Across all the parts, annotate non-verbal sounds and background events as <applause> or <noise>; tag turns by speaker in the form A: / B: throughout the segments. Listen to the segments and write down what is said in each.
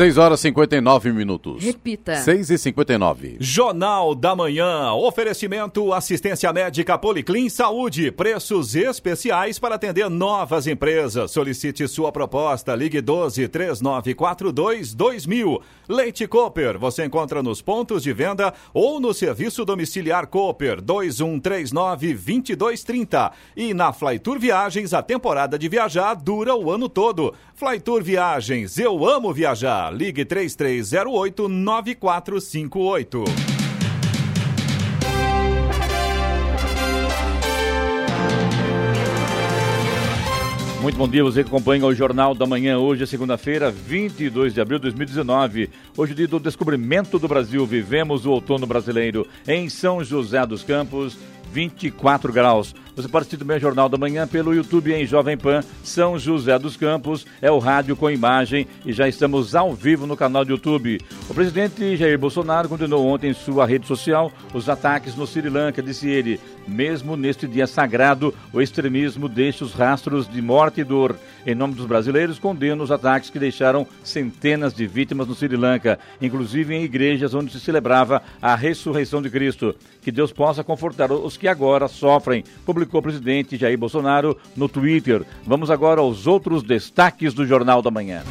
A: 6 horas e 59 minutos.
B: Repita.
A: 6 e 59.
C: Jornal da Manhã. Oferecimento assistência médica Policlin Saúde. Preços especiais para atender novas empresas. Solicite sua proposta. Ligue 12 3942 2000. Leite Cooper. Você encontra nos pontos de venda ou no serviço domiciliar Cooper 2139 2230. E na Flytour Viagens, a temporada de viajar dura o ano todo. Flytour Viagens. Eu amo viajar. Ligue 3308 9458.
D: Muito bom dia, você que acompanha o Jornal da Manhã. Hoje é segunda-feira, 22 de abril de 2019. Hoje, dia do descobrimento do Brasil. Vivemos o outono brasileiro em São José dos Campos, 24 graus. Você participa do Jornal da Manhã pelo YouTube em Jovem Pan São José dos Campos. É o rádio com imagem e já estamos ao vivo no canal do YouTube. O presidente Jair Bolsonaro condenou ontem em sua rede social os ataques no Sri Lanka. Disse ele, mesmo neste dia sagrado, o extremismo deixa os rastros de morte e dor. Em nome dos brasileiros, condena os ataques que deixaram centenas de vítimas no Sri Lanka, inclusive em igrejas onde se celebrava a ressurreição de Cristo. Que Deus possa confortar os que agora sofrem, publicou o presidente Jair Bolsonaro no Twitter. Vamos agora aos outros destaques do Jornal da Manhã.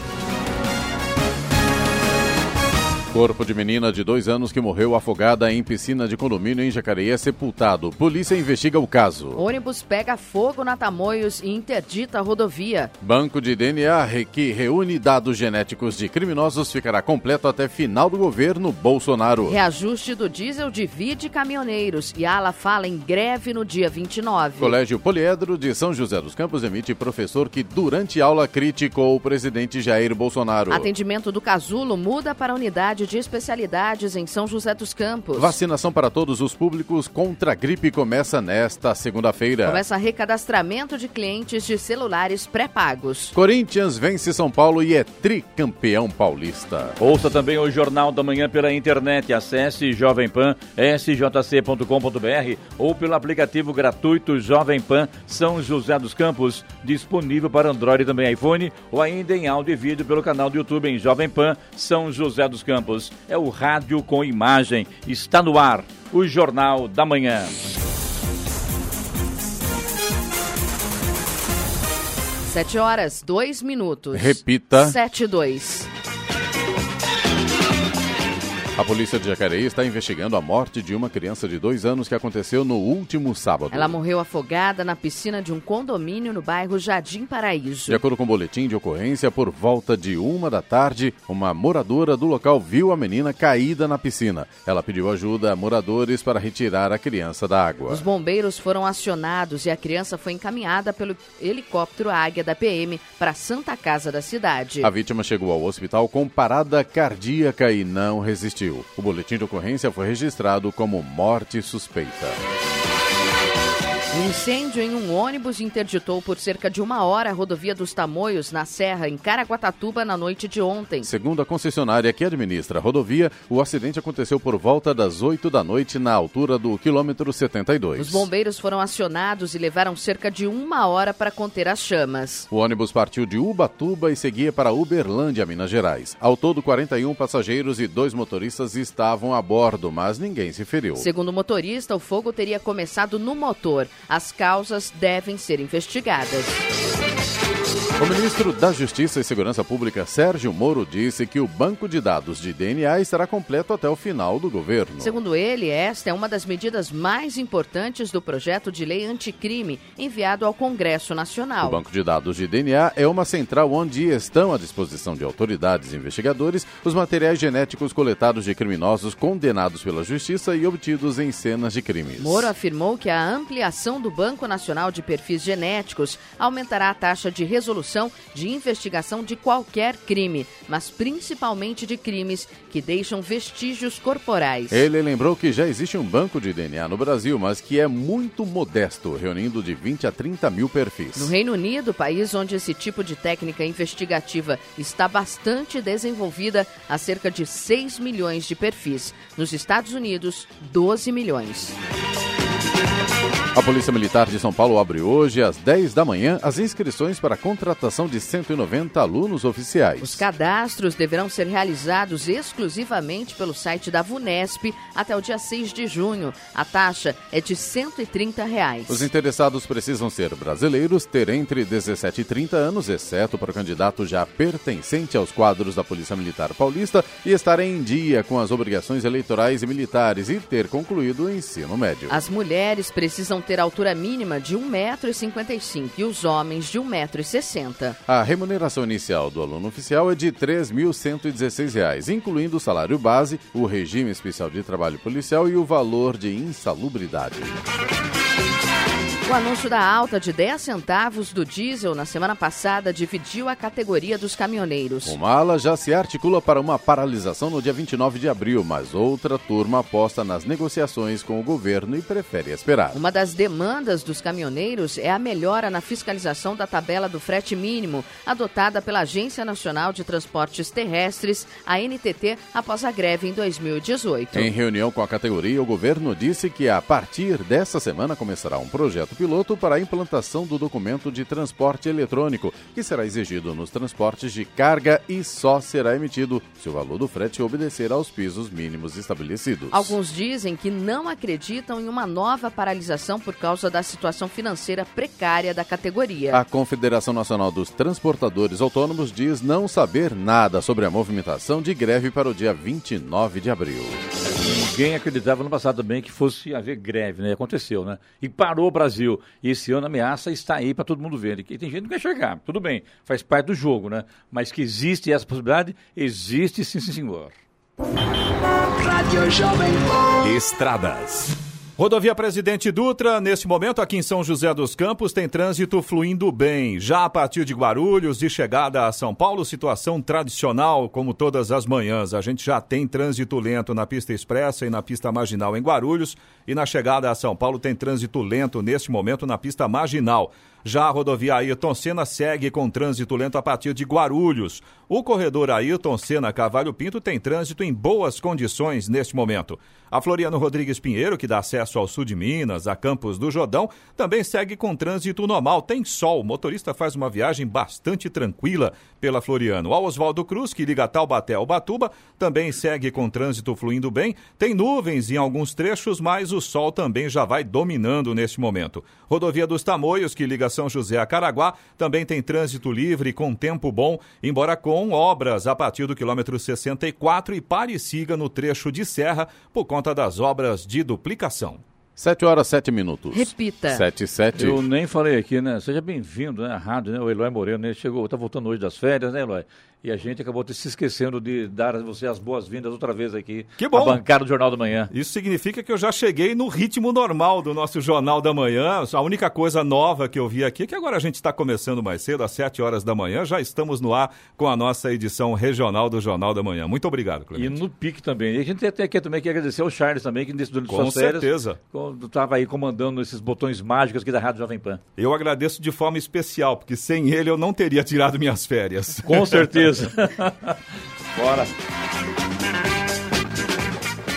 A: Corpo de menina de dois anos que morreu afogada em piscina de condomínio em Jacareí é sepultado. Polícia investiga o caso.
B: Ônibus pega fogo na Tamoios e interdita a rodovia.
A: Banco de DNA que reúne dados genéticos de criminosos ficará completo até final do governo Bolsonaro.
B: Reajuste do diesel divide caminhoneiros e ala fala em greve no dia 29.
A: Colégio Poliedro de São José dos Campos emite professor que durante aula criticou o presidente Jair Bolsonaro.
B: Atendimento do casulo muda para a unidade de especialidades em São José dos Campos.
A: Vacinação para todos os públicos contra a gripe começa nesta segunda-feira.
B: Começa recadastramento de clientes de celulares pré-pagos.
A: Corinthians vence São Paulo e é tricampeão paulista.
D: Ouça também o Jornal da Manhã pela internet. Acesse Jovem Pan, sjc.com.br ou pelo aplicativo gratuito Jovem Pan São José dos Campos, disponível para Android e também iPhone, ou ainda em áudio e vídeo pelo canal do YouTube em Jovem Pan São José dos Campos. É o rádio com imagem. Está no ar o Jornal da Manhã.
B: Sete horas, dois minutos.
A: Repita.
B: Sete, dois.
A: A polícia de Jacareí está investigando a morte de uma criança de dois anos que aconteceu no último sábado.
B: Ela morreu afogada na piscina de um condomínio no bairro Jardim Paraíso.
A: De acordo com o boletim de ocorrência, por volta de uma da tarde, uma moradora do local viu a menina caída na piscina. Ela pediu ajuda a moradores para retirar a criança da água.
B: Os bombeiros foram acionados e a criança foi encaminhada pelo helicóptero Águia da PM para a Santa Casa da cidade.
A: A vítima chegou ao hospital com parada cardíaca e não resistiu. O boletim de ocorrência foi registrado como morte suspeita.
B: Um incêndio em um ônibus interditou por cerca de uma hora a rodovia dos Tamoios, na Serra, em Caraguatatuba, na noite de ontem.
A: Segundo a concessionária que administra a rodovia, o acidente aconteceu por volta das 8 da noite, na altura do quilômetro 72.
B: Os bombeiros foram acionados e levaram cerca de uma hora para conter as chamas.
A: O ônibus partiu de Ubatuba e seguia para Uberlândia, Minas Gerais. Ao todo, 41 passageiros e dois motoristas estavam a bordo, mas ninguém se feriu.
B: Segundo o motorista, o fogo teria começado no motor. As causas devem ser investigadas.
A: O ministro da Justiça e Segurança Pública, Sérgio Moro, disse que o banco de dados de DNA estará completo até o final do governo.
B: Segundo ele, esta é uma das medidas mais importantes do projeto de lei anticrime enviado ao Congresso Nacional.
A: O banco de dados de DNA é uma central onde estão à disposição de autoridades e investigadores os materiais genéticos coletados de criminosos condenados pela Justiça e obtidos em cenas de crimes.
B: Moro afirmou que a ampliação do Banco Nacional de Perfis Genéticos aumentará a taxa de resolução de investigação de qualquer crime, mas principalmente de crimes que deixam vestígios corporais.
A: Ele lembrou que já existe um banco de DNA no Brasil, mas que é muito modesto, reunindo de 20 a 30 mil perfis.
B: No Reino Unido, país onde esse tipo de técnica investigativa está bastante desenvolvida, há cerca de 6 milhões de perfis. Nos Estados Unidos, 12 milhões.
A: A Polícia Militar de São Paulo abre hoje, às 10 da manhã, as inscrições para a contratação de 190 alunos oficiais.
B: Os cadastros deverão ser realizados exclusivamente pelo site da VUNESP até o dia 6 de junho. A taxa é de 130 reais.
A: Os interessados precisam ser brasileiros, ter entre 17 e 30 anos, exceto para o candidato já pertencente aos quadros da Polícia Militar Paulista, e estar em dia com as obrigações eleitorais e militares e ter concluído o ensino médio.
B: As mulheres precisam ter altura mínima de 1,55m e os homens de 1,60m.
A: A remuneração inicial do aluno oficial é de R$ 3.116, incluindo o salário base, o regime especial de trabalho policial e o valor de insalubridade.
B: O anúncio da alta de 10 centavos do diesel na semana passada dividiu a categoria dos caminhoneiros.
A: Uma ala já se articula para uma paralisação no dia 29 de abril, mas outra turma aposta nas negociações com o governo e prefere esperar.
B: Uma das demandas dos caminhoneiros é a melhora na fiscalização da tabela do frete mínimo, adotada pela Agência Nacional de Transportes Terrestres, a NTT, após a greve em 2018.
A: Em reunião com a categoria, o governo disse que a partir dessa semana começará um projeto piloto para a implantação do documento de transporte eletrônico, que será exigido nos transportes de carga e só será emitido se o valor do frete obedecer aos pisos mínimos estabelecidos.
B: Alguns dizem que não acreditam em uma nova paralisação por causa da situação financeira precária da categoria.
A: A Confederação Nacional dos Transportadores Autônomos diz não saber nada sobre a movimentação de greve para o dia 29 de abril.
D: Ninguém acreditava no passado também que fosse haver greve, né? Aconteceu, né? E parou o Brasil. E esse ano a ameaça está aí para todo mundo ver. E tem gente que não quer enxergar. Tudo bem, faz parte do jogo, né? Mas que existe essa possibilidade, existe sim, sim, senhor.
C: Estradas. Rodovia Presidente Dutra, neste momento aqui em São José dos Campos, tem trânsito fluindo bem. Já a partir de Guarulhos, de chegada a São Paulo, situação tradicional, como todas as manhãs. A gente já tem trânsito lento na pista expressa e na pista marginal em Guarulhos. E na chegada a São Paulo tem trânsito lento neste momento na pista marginal. Já a rodovia Ayrton Senna segue com trânsito lento a partir de Guarulhos. O corredor Ayrton Senna Cavalho Pinto tem trânsito em boas condições neste momento. A Floriano Rodrigues Pinheiro, que dá acesso ao sul de Minas, a Campos do Jordão, também segue com trânsito normal. Tem sol. O motorista faz uma viagem bastante tranquila pela Floriano. A Oswaldo Cruz, que liga Taubaté ao Batuba, também segue com trânsito fluindo bem. Tem nuvens em alguns trechos, mas o sol também já vai dominando neste momento. Rodovia dos Tamoios, que liga São José a Caraguá, também tem trânsito livre com tempo bom, embora com obras a partir do quilômetro 64 e pare e siga no trecho de serra por conta das obras de duplicação.
A: 7 horas 7 minutos.
B: Repita.
A: 7 e 7.
D: Eu nem falei aqui, né? Seja bem-vindo, né? A rádio, né? O Eloy Moreno, né? Chegou, tá voltando hoje das férias, né, Eloy? E a gente acabou se esquecendo de dar a você as boas-vindas outra vez aqui.
C: Que bom.
D: A bancada do Jornal da Manhã.
C: Isso significa que eu já cheguei no ritmo normal do nosso Jornal da Manhã. A única coisa nova que eu vi aqui é que agora a gente está começando mais cedo, às 7 horas da manhã. Já estamos no ar com a nossa edição regional do Jornal da Manhã. Muito obrigado, Clemente.
D: E no pique também. E a gente até quer também que agradecer ao Charles também, que nesse durante
C: Com
D: suas férias,
C: certeza.
D: estava aí comandando esses botões mágicos aqui da Rádio Jovem Pan.
C: Eu agradeço de forma especial, porque sem ele eu não teria tirado minhas férias.
D: Com certeza. <laughs> <laughs> Bora.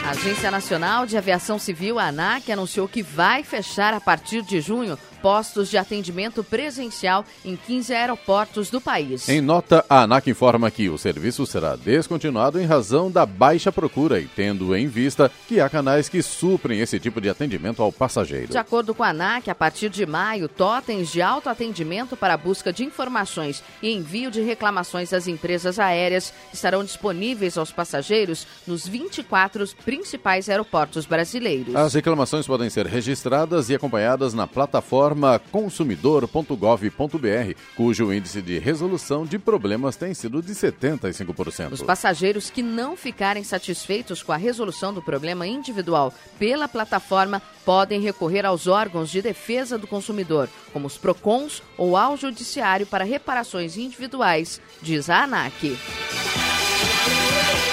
B: A Agência Nacional de Aviação Civil, a ANAC, anunciou que vai fechar a partir de junho postos de atendimento presencial em 15 aeroportos do país.
A: Em nota, a ANAC informa que o serviço será descontinuado em razão da baixa procura e tendo em vista que há canais que suprem esse tipo de atendimento ao passageiro.
B: De acordo com a ANAC, a partir de maio, totens de autoatendimento para busca de informações e envio de reclamações às empresas aéreas estarão disponíveis aos passageiros nos 24 principais aeroportos brasileiros.
A: As reclamações podem ser registradas e acompanhadas na plataforma consumidor.gov.br, cujo índice de resolução de problemas tem sido de 75%.
B: Os passageiros que não ficarem satisfeitos com a resolução do problema individual pela plataforma podem recorrer aos órgãos de defesa do consumidor, como os PROCONs ou ao Judiciário para reparações individuais, diz a ANAC.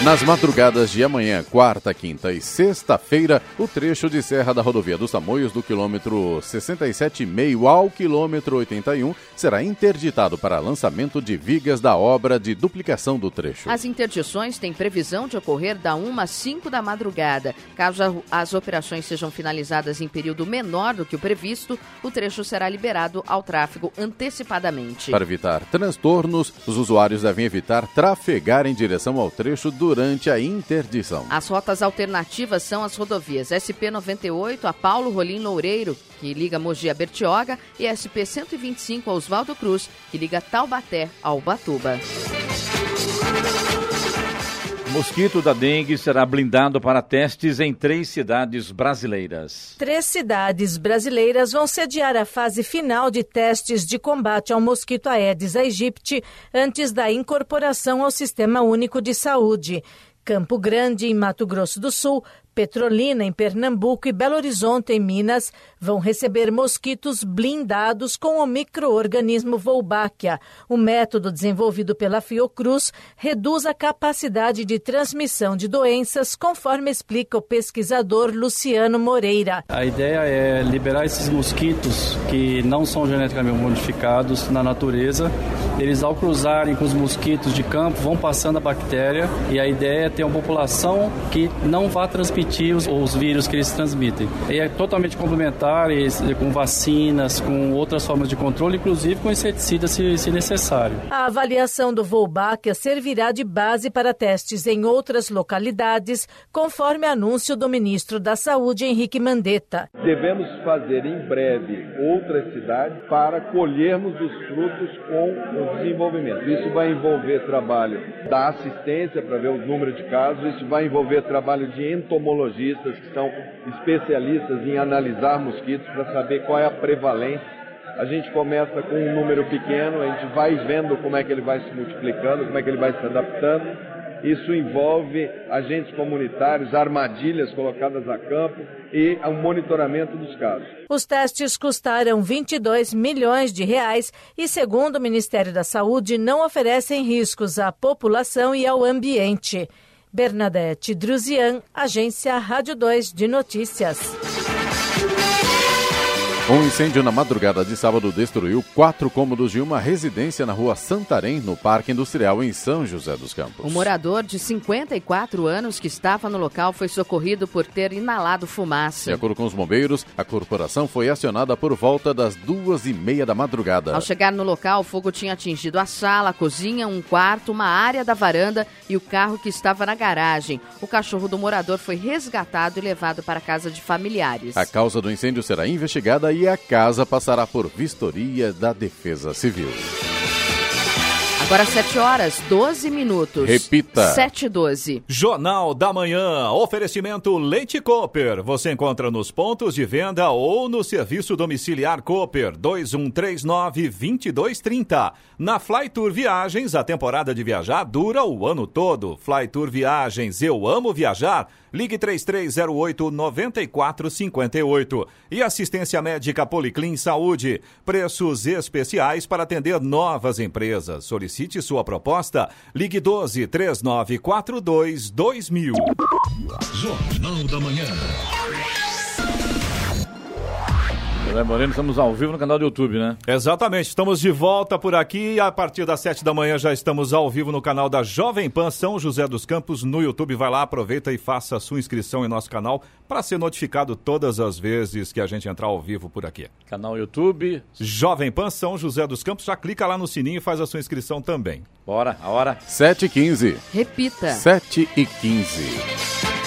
A: Nas madrugadas de amanhã, quarta, quinta e sexta-feira, o trecho de serra da rodovia dos Tamoios, do quilômetro 67,5 ao quilômetro 81, será interditado para lançamento de vigas da obra de duplicação do trecho.
B: As interdições têm previsão de ocorrer da 1 às 5 da madrugada. Caso as operações sejam finalizadas em período menor do que o previsto, o trecho será liberado ao tráfego antecipadamente.
A: Para evitar transtornos, os usuários devem evitar trafegar em direção ao trecho durante a interdição.
B: As rotas alternativas são as rodovias SP-98 a Paulo Rolim Loureiro, que liga Mogi a Bertioga, e SP-125 a Oswaldo Cruz, que liga Taubaté a Ubatuba.
D: Mosquito da dengue será blindado para testes em três cidades brasileiras.
E: Três cidades brasileiras vão sediar a fase final de testes de combate ao mosquito Aedes aegypti antes da incorporação ao Sistema Único de Saúde. Campo Grande, em Mato Grosso do Sul, Petrolina, em Pernambuco e Belo Horizonte, em Minas, vão receber mosquitos blindados com o microorganismo Wolbachia. O método desenvolvido pela Fiocruz reduz a capacidade de transmissão de doenças, conforme explica o pesquisador Luciano Moreira.
F: A ideia é liberar esses mosquitos que não são geneticamente modificados na natureza. Eles, ao cruzarem com os mosquitos de campo, vão passando a bactéria e a ideia é ter uma população que não vá transmitir os, os vírus que eles transmitem. E é totalmente complementar com vacinas, com outras formas de controle, inclusive com inseticidas se, se necessário.
E: A avaliação do Wolbachia servirá de base para testes em outras localidades, conforme anúncio do ministro da Saúde, Henrique Mandetta.
G: Devemos fazer em breve outras cidades para colhermos os frutos com o desenvolvimento. Isso vai envolver trabalho da assistência para ver o número de casos, isso vai envolver trabalho de entomologistas que são especialistas em analisar mosquitos para saber qual é a prevalência. A gente começa com um número pequeno, a gente vai vendo como é que ele vai se multiplicando, como é que ele vai se adaptando. Isso envolve agentes comunitários, armadilhas colocadas a campo e o monitoramento dos casos.
E: Os testes custaram 22 milhões de reais e, segundo o Ministério da Saúde, não oferecem riscos à população e ao ambiente. Bernadette Druzian, Agência Rádio 2 de Notícias.
A: Um incêndio na madrugada de sábado destruiu quatro cômodos de uma residência na rua Santarém, no Parque Industrial em São José dos Campos.
B: O morador de 54 anos que estava no local foi socorrido por ter inalado fumaça.
A: De acordo com os bombeiros, a corporação foi acionada por volta das duas e meia da madrugada.
B: Ao chegar no local, o fogo tinha atingido a sala, a cozinha, um quarto, uma área da varanda e o carro que estava na garagem. O cachorro do morador foi resgatado e levado para a casa de familiares.
A: A causa do incêndio será investigada e e a casa passará por vistoria da Defesa Civil.
B: Agora 7 horas, 12 minutos.
A: Repita.
B: 7 e 12.
C: Jornal da Manhã. Oferecimento Leite Cooper. Você encontra nos pontos de venda ou no serviço domiciliar Cooper 2139-2230. Na Flytour Viagens, a temporada de viajar dura o ano todo. Flytour Viagens, eu amo viajar. Ligue 3308-9458. E assistência médica Policlin Saúde. Preços especiais para atender novas empresas. Solicite Solicite sua proposta. Ligue 12 3942 2000.
H: Jornal da Manhã.
D: José Moreno, estamos ao vivo no canal do YouTube, né?
C: Exatamente, estamos de volta por aqui. A partir das sete da manhã já estamos ao vivo no canal da Jovem Pan São José dos Campos no YouTube. Vai lá, aproveita e faça a sua inscrição em nosso canal para ser notificado todas as vezes que a gente entrar ao vivo por aqui.
D: Canal YouTube.
C: Jovem Pan São José dos Campos. Já clica lá no sininho e faz a sua inscrição também.
D: Bora, a hora.
A: 7 e 15.
B: Repita.
A: 7 e 15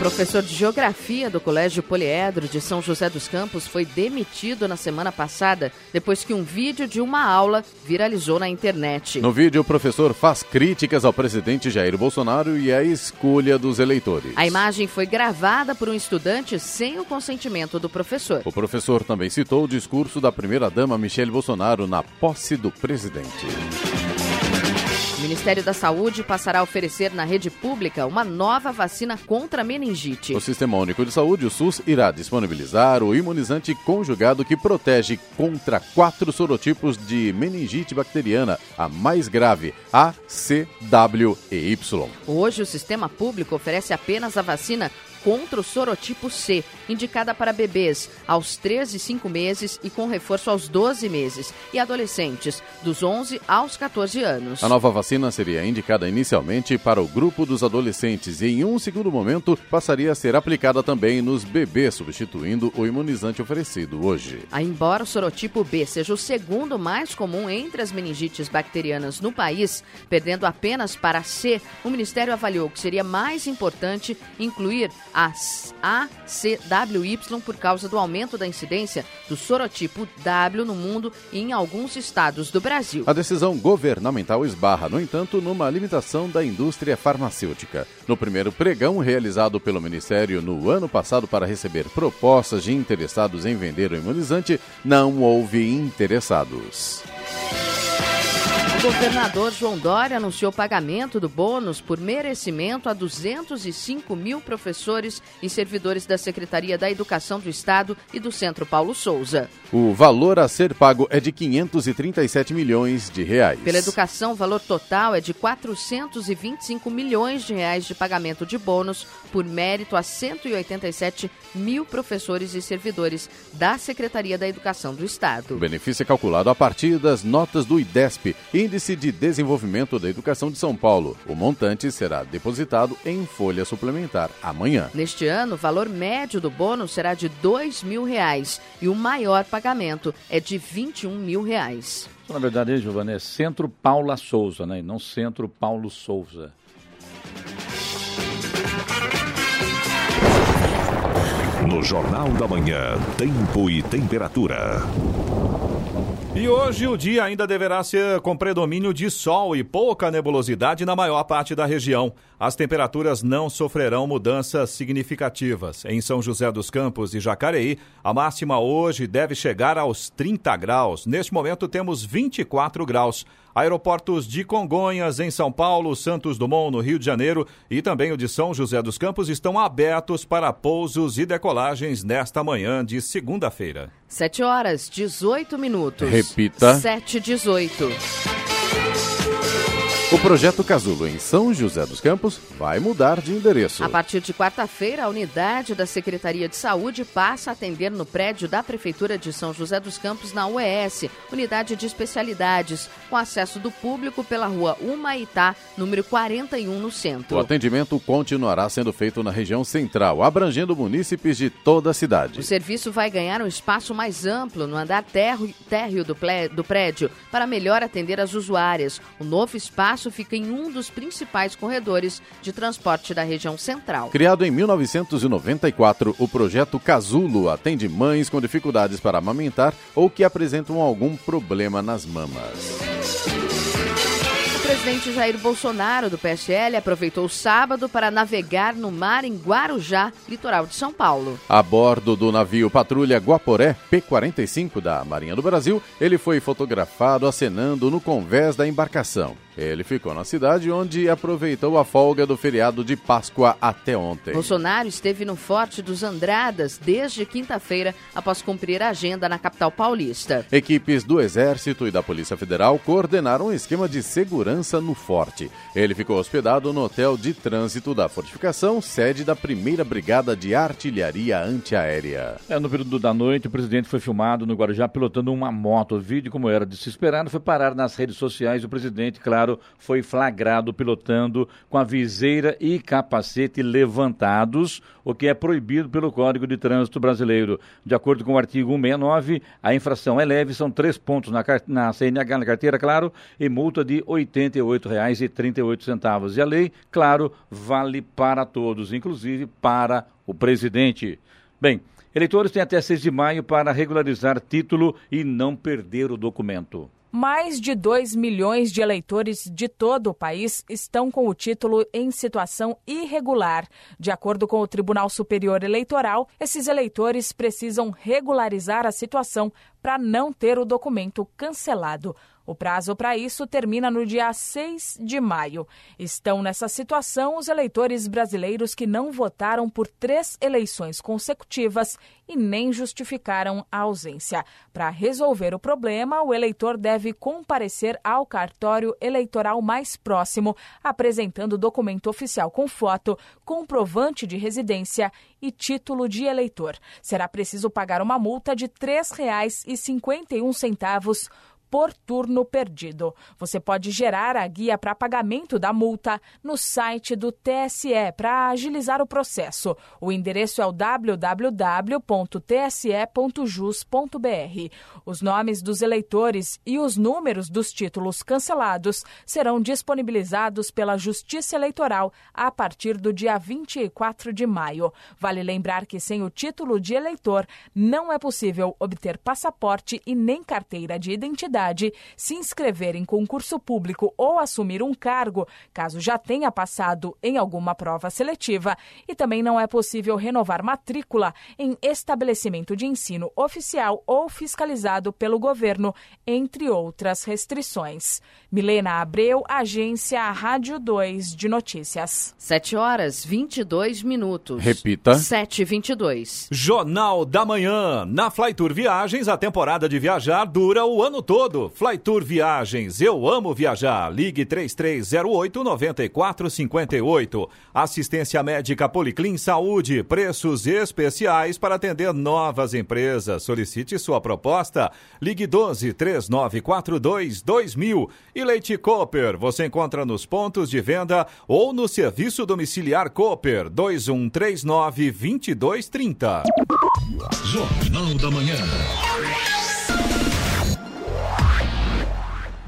B: professor de Geografia do Colégio Poliedro de São José dos Campos foi demitido na semana passada depois que um vídeo de uma aula viralizou na internet.
A: No vídeo, o professor faz críticas ao presidente Jair Bolsonaro e à escolha dos eleitores.
B: A imagem foi gravada por um estudante sem o consentimento do professor.
A: O professor também citou o discurso da primeira-dama Michele Bolsonaro na posse do presidente.
B: O Ministério da Saúde passará a oferecer na rede pública uma nova vacina contra meningite.
A: O Sistema Único de Saúde, o SUS, irá disponibilizar o imunizante conjugado que protege contra quatro sorotipos de meningite bacteriana, a mais grave, A, C, W e Y.
B: Hoje, o sistema público oferece apenas a vacina contra o sorotipo C, indicada para bebês aos 3 e 5 meses e com reforço aos 12 meses, e adolescentes dos 11 aos 14 anos.
A: A nova vacina seria indicada inicialmente para o grupo dos adolescentes e, em um segundo momento, passaria a ser aplicada também nos bebês, substituindo o imunizante oferecido hoje.
B: Embora o sorotipo B seja o segundo mais comum entre as meningites bacterianas no país, perdendo apenas para C, o Ministério avaliou que seria mais importante incluir ACWY por causa do aumento da incidência do sorotipo W no mundo e em alguns estados do Brasil.
A: A decisão governamental esbarra, no entanto, numa limitação da indústria farmacêutica. No primeiro pregão realizado pelo Ministério no ano passado para receber propostas de interessados em vender o imunizante, não houve interessados.
B: O governador João Dória anunciou pagamento do bônus por merecimento a 205 mil professores e servidores da Secretaria da Educação do Estado e do Centro Paulo Souza.
A: O valor a ser pago é de 537 milhões de reais.
B: Pela educação, o valor total é de 425 milhões de reais de pagamento de bônus por mérito a 187 mil professores e servidores da Secretaria da Educação do Estado.
A: O benefício é calculado a partir das notas do IDESP, Índice de Desenvolvimento da Educação de São Paulo. O montante será depositado em folha suplementar amanhã.
B: Neste ano, o valor médio do bônus será de R$ mil reais e o maior pagamento é de 21 mil reais.
D: Na verdade, Giovanni, é Centro Paula Souza, né? E não Centro Paulo Souza.
H: No Jornal da Manhã, Tempo e Temperatura.
C: E hoje o dia ainda deverá ser com predomínio de sol e pouca nebulosidade na maior parte da região. As temperaturas não sofrerão mudanças significativas. Em São José dos Campos e Jacareí, a máxima hoje deve chegar aos 30 graus. Neste momento temos 24 graus. Aeroportos de Congonhas, em São Paulo, Santos Dumont, no Rio de Janeiro e também o de São José dos Campos estão abertos para pousos e decolagens nesta manhã de segunda-feira.
B: 7 horas, 18 minutos.
A: Repita.
B: 7 e 18.
A: O projeto Casulo em São José dos Campos vai mudar de endereço.
B: A partir de quarta-feira, a unidade da Secretaria de Saúde passa a atender no prédio da Prefeitura de São José dos Campos, na UES, unidade de especialidades, com acesso do público pela rua Humaitá, número 41, no centro.
A: O atendimento continuará sendo feito na região central, abrangendo munícipes de toda a cidade.
B: O serviço vai ganhar um espaço mais amplo no andar térreo, do prédio para melhor atender as usuárias. O novo espaço fica em um dos principais corredores de transporte da região central.
A: Criado em 1994, o projeto Casulo atende mães com dificuldades para amamentar ou que apresentam algum problema nas mamas
B: presidente Jair Bolsonaro, do PSL, aproveitou o sábado para navegar no mar em Guarujá, litoral de São Paulo.
A: A bordo do navio Patrulha Guaporé P-45 da Marinha do Brasil, ele foi fotografado acenando no convés da embarcação. Ele ficou na cidade onde aproveitou a folga do feriado de Páscoa até ontem.
B: Bolsonaro esteve no Forte dos Andradas desde quinta-feira, após cumprir a agenda na capital paulista.
A: Equipes do Exército e da Polícia Federal coordenaram um esquema de segurança no forte. Ele ficou hospedado no Hotel de Trânsito da Fortificação, sede da Primeira Brigada de Artilharia Antiaérea.
D: É, no período da noite, o presidente foi filmado no Guarujá pilotando uma moto. O vídeo, como era de se esperar, foi parar nas redes sociais. O presidente, claro, Bolsonaro foi flagrado pilotando com a viseira e capacete levantados, o que é proibido pelo Código de Trânsito Brasileiro. De acordo com o artigo 169, a infração é leve, são três pontos na, na CNH, na carteira, claro, e multa de R$ 88,38. E a lei, claro, vale para todos, inclusive para o presidente. Bem, eleitores têm até 6 de maio para regularizar título e não perder o documento.
I: Mais de 2 milhões de eleitores de todo o país estão com o título em situação irregular. De acordo com o Tribunal Superior Eleitoral, esses eleitores precisam regularizar a situação para não ter o documento cancelado. O prazo para isso termina no dia 6 de maio. Estão nessa situação os eleitores brasileiros que não votaram por três eleições consecutivas e nem justificaram a ausência. Para resolver o problema, o eleitor deve comparecer ao cartório eleitoral mais próximo, apresentando documento oficial com foto, comprovante de residência e título de eleitor. Será preciso pagar uma multa de R$ 3,51 por turno perdido. Você pode gerar a guia para pagamento da multa no site do TSE para agilizar o processo. O endereço é o www.tse.jus.br. Os nomes dos eleitores e os números dos títulos cancelados serão disponibilizados pela Justiça Eleitoral a partir do dia 24 de maio. Vale lembrar que sem o título de eleitor não é possível obter passaporte e nem carteira de identidade se inscrever em concurso público ou assumir um cargo, caso já tenha passado em alguma prova seletiva, e também não é possível renovar matrícula em estabelecimento de ensino oficial ou fiscalizado pelo governo, entre outras restrições. Milena Abreu, agência Rádio 2 de Notícias.
B: 7 horas 22 minutos.
A: Repita.
B: 7 e 22.
C: Jornal da Manhã. Na Flytour Viagens, a temporada de viajar dura o ano todo todo. Flytour Viagens, eu amo viajar. Ligue 3308 9458. Assistência médica Policlin Saúde, preços especiais para atender novas empresas. Solicite sua proposta. Ligue 12 3942 2000. E Leite Cooper, você encontra nos pontos de venda ou no serviço domiciliar Cooper 2139 2230.
H: Jornal da Manhã.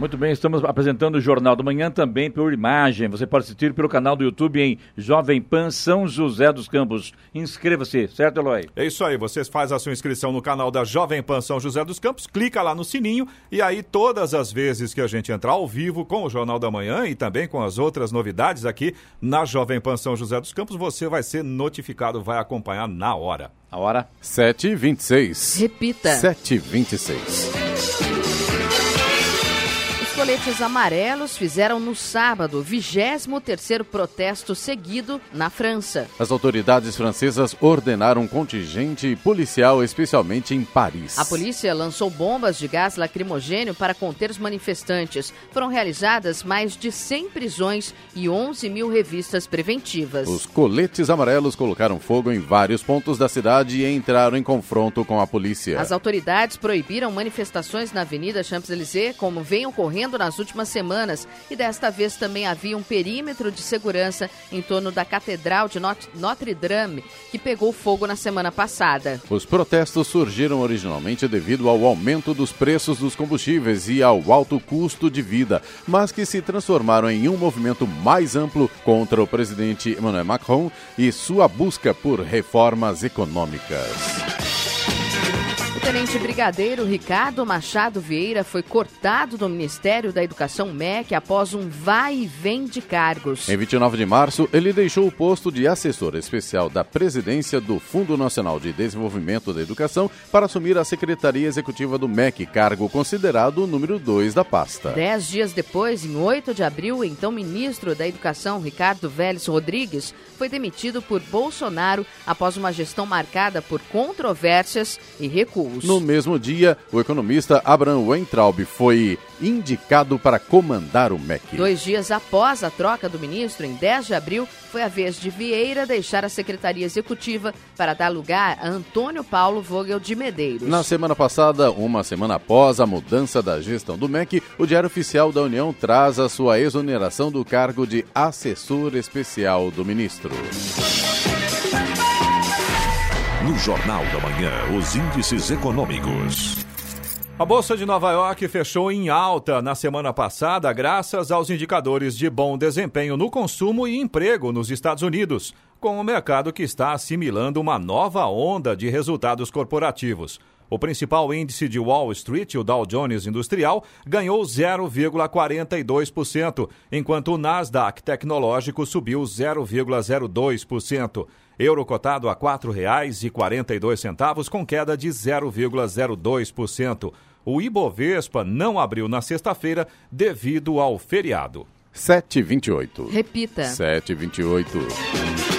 D: Muito bem, estamos apresentando o Jornal do Manhã também por imagem. Você pode assistir pelo canal do YouTube em Jovem Pan São José dos Campos. Inscreva-se, certo, Eloy?
C: É isso aí, você faz a sua inscrição no canal da Jovem Pan São José dos Campos, clica lá no sininho e aí todas as vezes que a gente entrar ao vivo com o Jornal da Manhã e também com as outras novidades aqui na Jovem Pan São José dos Campos, você vai ser notificado, vai acompanhar na hora.
D: A hora?
A: 7h26.
B: Repita.
A: 7h26
B: coletes amarelos fizeram no sábado o 23º protesto seguido na França.
A: As autoridades francesas ordenaram um contingente policial especialmente em Paris.
B: A polícia lançou bombas de gás lacrimogênio para conter os manifestantes. Foram realizadas mais de 100 prisões e 11 mil revistas preventivas.
A: Os coletes amarelos colocaram fogo em vários pontos da cidade e entraram em confronto com a polícia.
B: As autoridades proibiram manifestações na Avenida Champs-Élysées, como vem ocorrendo nas últimas semanas e desta vez também havia um perímetro de segurança em torno da Catedral de Notre Dame, que pegou fogo na semana passada.
A: Os protestos surgiram originalmente devido ao aumento dos preços dos combustíveis e ao alto custo de vida, mas que se transformaram em um movimento mais amplo contra o presidente Emmanuel Macron e sua busca por reformas econômicas.
B: Tenente Brigadeiro Ricardo Machado Vieira foi cortado do Ministério da Educação MEC após um vai e vem de cargos.
A: Em 29 de março, ele deixou o posto de assessor especial da presidência do Fundo Nacional de Desenvolvimento da Educação para assumir a Secretaria Executiva do MEC, cargo considerado o número 2 da pasta.
B: Dez dias depois, em 8 de abril, o então ministro da Educação, Ricardo Vélez Rodrigues, foi demitido por Bolsonaro após uma gestão marcada por controvérsias e recuos.
A: No mesmo dia, o economista Abraham Weintraub foi indicado para comandar o MEC.
B: Dois dias após a troca do ministro, em 10 de abril, foi a vez de Vieira deixar a Secretaria Executiva para dar lugar a Antônio Paulo Vogel de Medeiros.
A: Na semana passada, uma semana após a mudança da gestão do MEC, o Diário Oficial da União traz a sua exoneração do cargo de assessor especial do ministro.
H: No Jornal da Manhã, os índices econômicos.
C: A Bolsa de Nova York fechou em alta na semana passada, graças aos indicadores de bom desempenho no consumo e emprego nos Estados Unidos, com o mercado que está assimilando uma nova onda de resultados corporativos. O principal índice de Wall Street, o Dow Jones Industrial, ganhou 0,42%, enquanto o Nasdaq Tecnológico subiu 0,02%. Euro cotado a R$ 4,42, com queda de 0,02%. O Ibovespa não abriu na sexta-feira devido ao feriado.
A: 728.
B: Repita.
A: 728.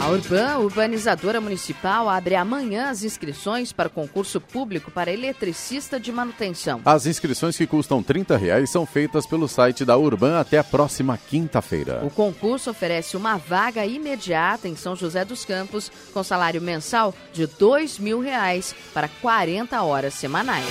B: A Urban, urbanizadora municipal, abre amanhã as inscrições para o concurso público para eletricista de manutenção.
A: As inscrições que custam 30 reais são feitas pelo site da Urban até a próxima quinta-feira.
B: O concurso oferece uma vaga imediata em São José dos Campos, com salário mensal de 2 mil reais para 40 horas semanais.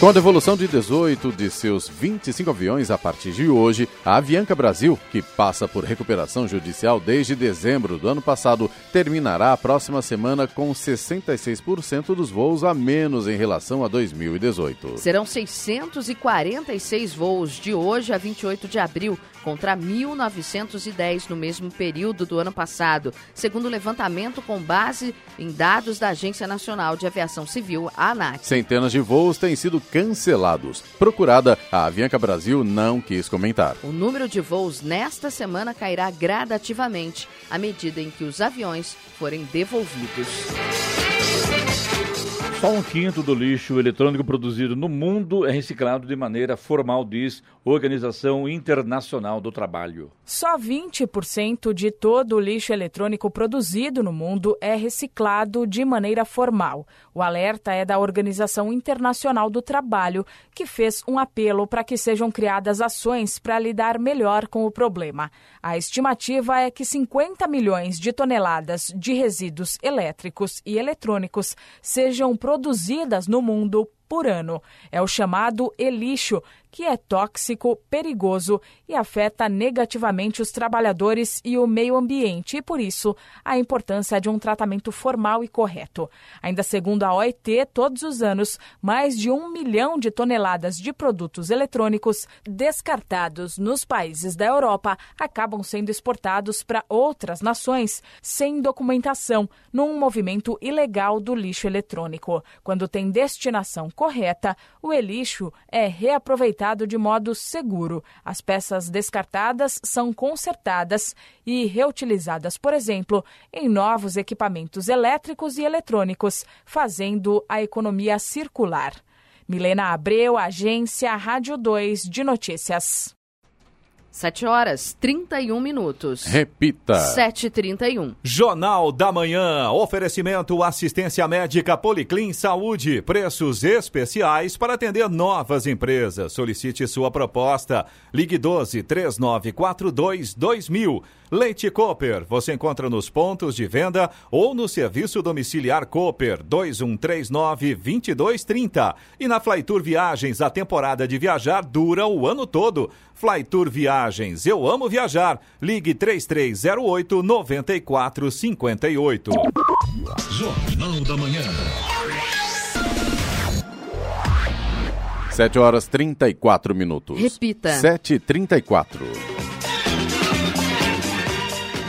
A: Com a devolução de 18 de seus 25 aviões a partir de hoje, a Avianca Brasil, que passa por recuperação judicial desde dezembro do ano passado, terminará a próxima semana com 66% dos voos a menos em relação a 2018.
B: Serão 646 voos de hoje a 28 de abril, contra 1.910 no mesmo período do ano passado, segundo o levantamento com base em dados da Agência Nacional de Aviação Civil, a ANAC.
A: Centenas de voos têm sido cancelados. Procurada, a Avianca Brasil não quis comentar.
B: O número de voos nesta semana cairá gradativamente à medida em que os aviões forem devolvidos.
D: Só um quinto do lixo eletrônico produzido no mundo é reciclado de maneira formal, diz Organização Internacional do Trabalho.
I: Só 20% de todo o lixo eletrônico produzido no mundo é reciclado de maneira formal. O alerta é da Organização Internacional do Trabalho, que fez um apelo para que sejam criadas ações para lidar melhor com o problema. A estimativa é que 50 milhões de toneladas de resíduos elétricos e eletrônicos sejam produzidas no mundo por ano. É o chamado e-lixo, que é tóxico, perigoso e afeta negativamente os trabalhadores e o meio ambiente, e por isso a importância de um tratamento formal e correto. Ainda segundo a OIT, todos os anos, mais de um milhão de toneladas de produtos eletrônicos descartados nos países da Europa acabam sendo exportados para outras nações sem documentação, num movimento ilegal do lixo eletrônico. Quando tem destinação correta, o e-lixo é reaproveitado de modo seguro. As peças descartadas são consertadas e reutilizadas, por exemplo, em novos equipamentos elétricos e eletrônicos, fazendo a economia circular. Milena Abreu, Agência Rádio 2 de Notícias.
B: 7 horas 31 minutos.
A: Repita.
B: 7h31.
C: Jornal da Manhã. Oferecimento assistência médica Policlin Saúde. Preços especiais para atender novas empresas. Solicite sua proposta. Ligue 12 3942 2000. Leite Cooper. Você encontra nos pontos de venda ou no serviço domiciliar Cooper 2139 2230. E na Flytour Viagens, a temporada de viajar dura o ano todo. Flytour Viagens. Eu amo viajar. Ligue 3308 9458.
H: Jornal da Manhã.
A: 7 horas 34 minutos.
B: Repita.
A: 7h34.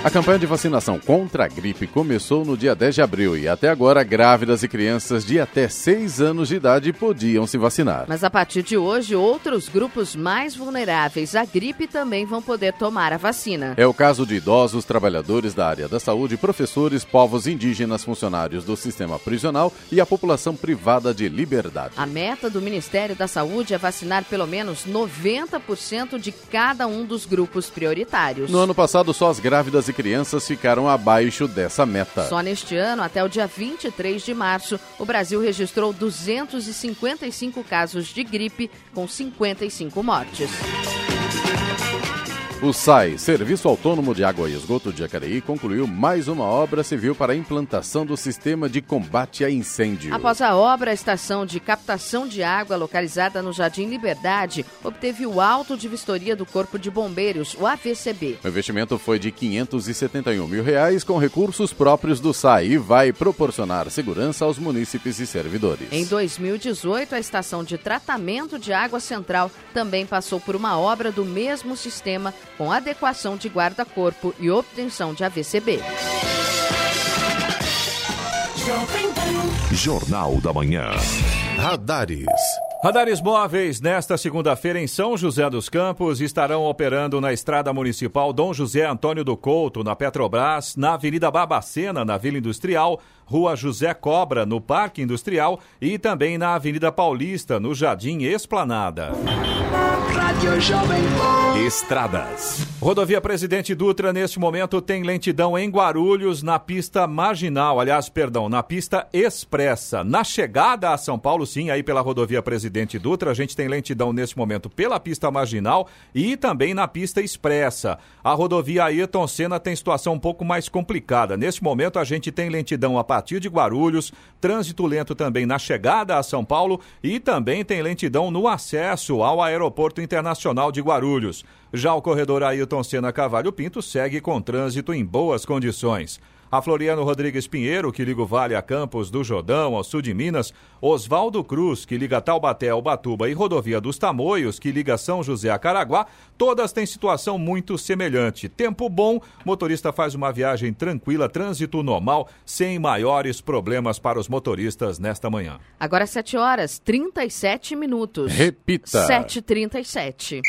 A: A campanha de vacinação contra a gripe começou no dia 10 de abril e até agora grávidas e crianças de até 6 anos de idade podiam se vacinar.
B: Mas a partir de hoje, outros grupos mais vulneráveis à gripe também vão poder tomar a vacina.
A: É o caso de idosos, trabalhadores da área da saúde, professores, povos indígenas, funcionários do sistema prisional e a população privada de liberdade.
B: A meta do Ministério da Saúde é vacinar pelo menos 90% de cada um dos grupos prioritários.
A: No ano passado, só as grávidas e crianças ficaram abaixo dessa meta.
B: Só neste ano, até o dia 23 de março, o Brasil registrou 255 casos de gripe, com 55 mortes.
A: O SAI, Serviço Autônomo de Água e Esgoto de Jacareí, concluiu mais uma obra civil para a implantação do sistema de combate a incêndio.
B: Após a obra, a estação de captação de água localizada no Jardim Liberdade obteve o auto de vistoria do Corpo de Bombeiros, o AVCB.
A: O investimento foi de 571 mil reais com recursos próprios do SAI e vai proporcionar segurança aos munícipes e servidores.
B: Em 2018, a estação de tratamento de água central também passou por uma obra do mesmo sistema com adequação de guarda-corpo e obtenção de AVCB.
H: Jornal da Manhã.
A: Radares.
C: Radares móveis nesta segunda-feira em São José dos Campos estarão operando na Estrada Municipal Dom José Antônio do Couto, na Petrobras, na Avenida Barbacena, na Vila Industrial, Rua José Cobra, no Parque Industrial e também na Avenida Paulista, no Jardim Esplanada. Estradas. Rodovia Presidente Dutra, neste momento, tem lentidão em Guarulhos, na pista marginal, aliás, perdão, na pista expressa. Na chegada a São Paulo, sim, aí pela rodovia Presidente Dutra, a gente tem lentidão neste momento pela pista marginal e também na pista expressa. A rodovia Ayrton Senna tem situação um pouco mais complicada. Neste momento, a gente tem lentidão a partir de Guarulhos, trânsito lento também na chegada a São Paulo e também tem lentidão no acesso ao Aeroporto Internacional de Guarulhos. Já o corredor Ailton Senna Cavalho Pinto segue com trânsito em boas condições. A Floriano Rodrigues Pinheiro, que liga o Vale a Campos do Jordão, ao sul de Minas. Oswaldo Cruz, que liga Taubaté ao Batuba e Rodovia dos Tamoios, que liga São José a Caraguá. Todas têm situação muito semelhante. Tempo bom, motorista faz uma viagem tranquila, trânsito normal, sem maiores problemas para os motoristas nesta manhã.
B: Agora 7 horas 37 minutos.
A: Repita.
B: 7h37.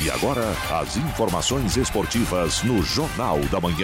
H: E agora, as informações esportivas no Jornal da Manhã.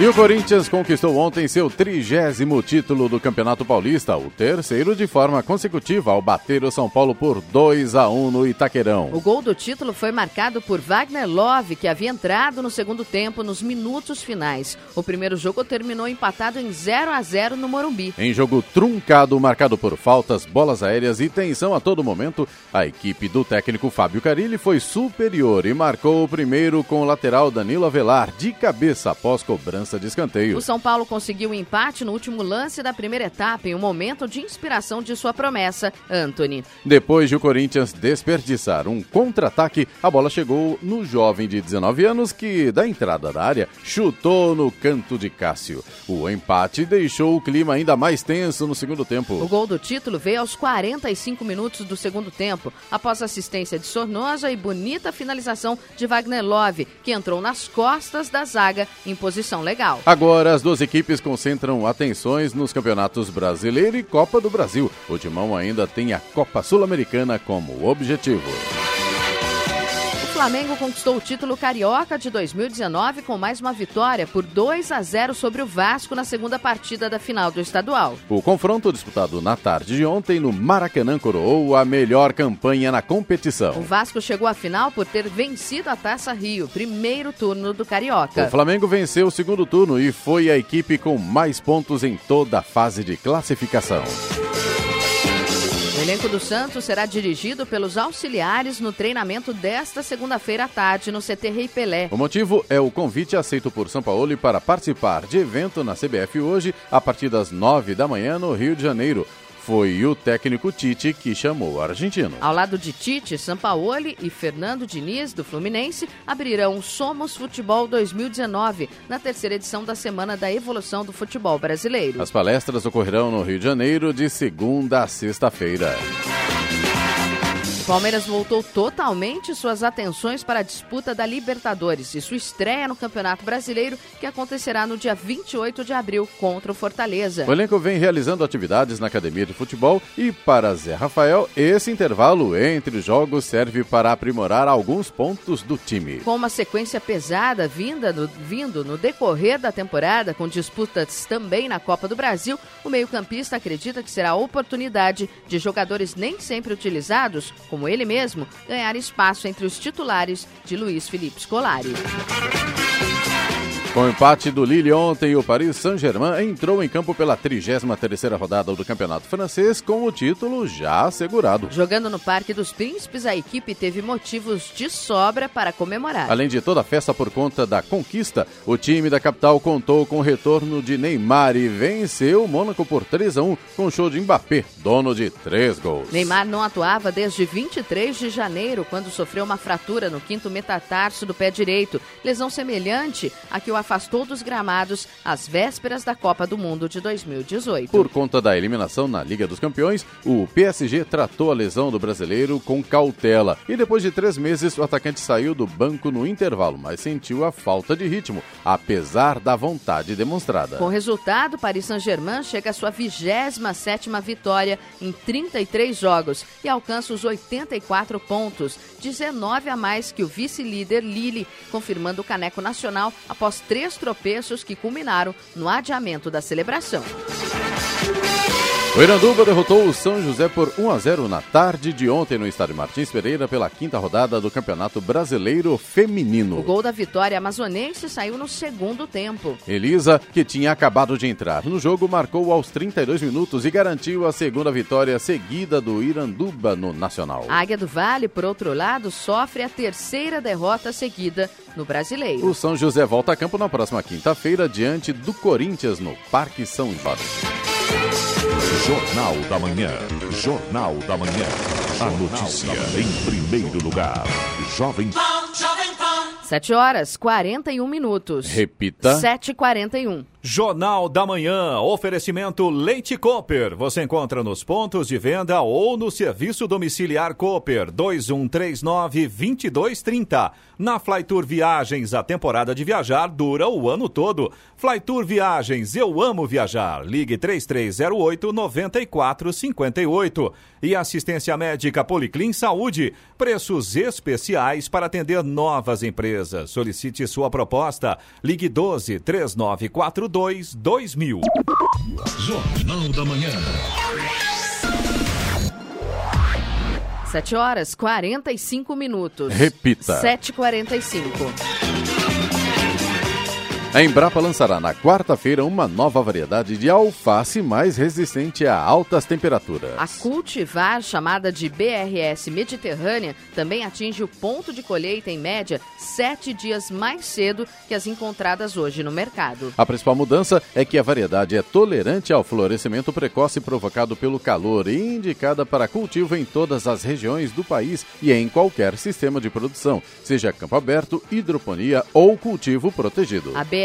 A: E o Corinthians conquistou ontem seu trigésimo título do Campeonato Paulista, o terceiro de forma consecutiva ao bater o São Paulo por 2 a 1 no Itaquerão.
B: O gol do título foi marcado por Wagner Love, que havia entrado no segundo tempo nos minutos finais. O primeiro jogo terminou empatado em 0 a 0 no Morumbi.
A: Em jogo truncado, marcado por faltas, bolas aéreas e tensão a todo momento, a equipe do técnico Fábio Carilli foi superior e marcou o primeiro com o lateral Danilo Avelar de cabeça após cobrança de escanteio.
B: O São Paulo conseguiu o um empate no último lance da primeira etapa, em um momento de inspiração de sua promessa, Anthony.
A: Depois de o Corinthians desperdiçar um contra-ataque, a bola chegou no jovem de 19 anos que, da entrada da área, chutou no canto de Cássio. O empate deixou o clima ainda mais tenso no segundo tempo.
B: O gol do título veio aos 45 minutos do segundo tempo, após assistência de Sornosa e bonita finalização de Wagner Love, que entrou nas costas da zaga em posição legal legal.
A: Agora as duas equipes concentram atenções nos campeonatos brasileiro e Copa do Brasil. O Timão ainda tem a Copa Sul-Americana como objetivo.
B: O Flamengo conquistou o título carioca de 2019 com mais uma vitória por 2 a 0 sobre o Vasco na segunda partida da final do estadual.
A: O confronto disputado na tarde de ontem no Maracanã coroou a melhor campanha na competição.
B: O Vasco chegou à final por ter vencido a Taça Rio, primeiro turno do carioca.
A: O Flamengo venceu o segundo turno e foi a equipe com mais pontos em toda a fase de classificação.
B: O elenco do Santos será dirigido pelos auxiliares no treinamento desta segunda-feira à tarde no CT Rei Pelé.
A: O motivo é o convite aceito por São Paulo para participar de evento na CBF hoje, a partir das nove da manhã, no Rio de Janeiro. Foi o técnico Tite que chamou o argentino.
B: Ao lado de Tite, Sampaoli e Fernando Diniz, do Fluminense, abrirão Somos Futebol 2019, na terceira edição da Semana da Evolução do Futebol Brasileiro.
A: As palestras ocorrerão no Rio de Janeiro de segunda a sexta-feira.
B: Palmeiras voltou totalmente suas atenções para a disputa da Libertadores e sua estreia no Campeonato Brasileiro, que acontecerá no dia 28 de abril contra o Fortaleza.
A: O elenco vem realizando atividades na academia de futebol e, para Zé Rafael, esse intervalo entre os jogos serve para aprimorar alguns pontos do time.
B: Com uma sequência pesada vinda no, vindo no decorrer da temporada, com disputas também na Copa do Brasil, o meio-campista acredita que será a oportunidade de jogadores nem sempre utilizados como ele mesmo, ganhar espaço entre os titulares de Luiz Felipe Scolari.
A: Com o empate do Lille ontem, o Paris Saint-Germain entrou em campo pela 33ª rodada do Campeonato Francês com o título já assegurado.
B: Jogando no Parque dos Príncipes, a equipe teve motivos de sobra para comemorar.
A: Além de toda a festa por conta da conquista, o time da capital contou com o retorno de Neymar e venceu o Mônaco por 3 a 1 com o show de Mbappé, dono de três gols.
B: Neymar não atuava desde 23 de janeiro, quando sofreu uma fratura no quinto metatarso do pé direito, lesão semelhante a que o afastou dos gramados às vésperas da Copa do Mundo de 2018.
A: Por conta da eliminação na Liga dos Campeões, o PSG tratou a lesão do brasileiro com cautela e depois de três meses o atacante saiu do banco no intervalo, mas sentiu a falta de ritmo, apesar da vontade demonstrada.
B: Com o resultado, Paris Saint-Germain chega à sua 27 vitória em 33 jogos e alcança os 84 pontos, 19 a mais que o vice-líder Lille, confirmando o caneco nacional após três tropeços que culminaram no adiamento da celebração.
A: O Iranduba derrotou o São José por 1 a 0 na tarde de ontem no estádio Martins Pereira pela quinta rodada do Campeonato Brasileiro Feminino.
B: O gol da vitória amazonense saiu no segundo tempo.
A: Elisa, que tinha acabado de entrar no jogo, marcou aos 32 minutos e garantiu a segunda vitória seguida do Iranduba no Nacional.
B: A Águia do Vale, por outro lado, sofre a terceira derrota seguida no Brasileiro.
A: O São José volta a campo na próxima quinta-feira diante do Corinthians no Parque São Jorge.
H: Jornal da Manhã. Jornal da Manhã. A notícia em primeiro lugar. Jovem Pan.
B: 7 horas 41 minutos.
A: Repita.
B: 7h41.
C: Jornal da Manhã, oferecimento Leite Cooper. Você encontra nos pontos de venda ou no serviço domiciliar Cooper 2139-2230. Na Flytour Viagens, a temporada de viajar dura o ano todo. Flytour Viagens, eu amo viajar. Ligue 3308-9458. E assistência médica Policlin Saúde. Preços especiais para atender novas empresas. Solicite sua proposta. Ligue 12 3942 2000.
H: Jornal da Manhã.
B: 7 horas 45 minutos.
A: Repita.
B: 7h45.
A: A Embrapa lançará na quarta-feira uma nova variedade de alface mais resistente a altas temperaturas.
B: A cultivar, chamada de BRS Mediterrânea, também atinge o ponto de colheita em média sete dias mais cedo que as encontradas hoje no mercado.
A: A principal mudança é que a variedade é tolerante ao florescimento precoce provocado pelo calor e indicada para cultivo em todas as regiões do país e em qualquer sistema de produção, seja campo aberto, hidroponia ou cultivo protegido.
B: A BRS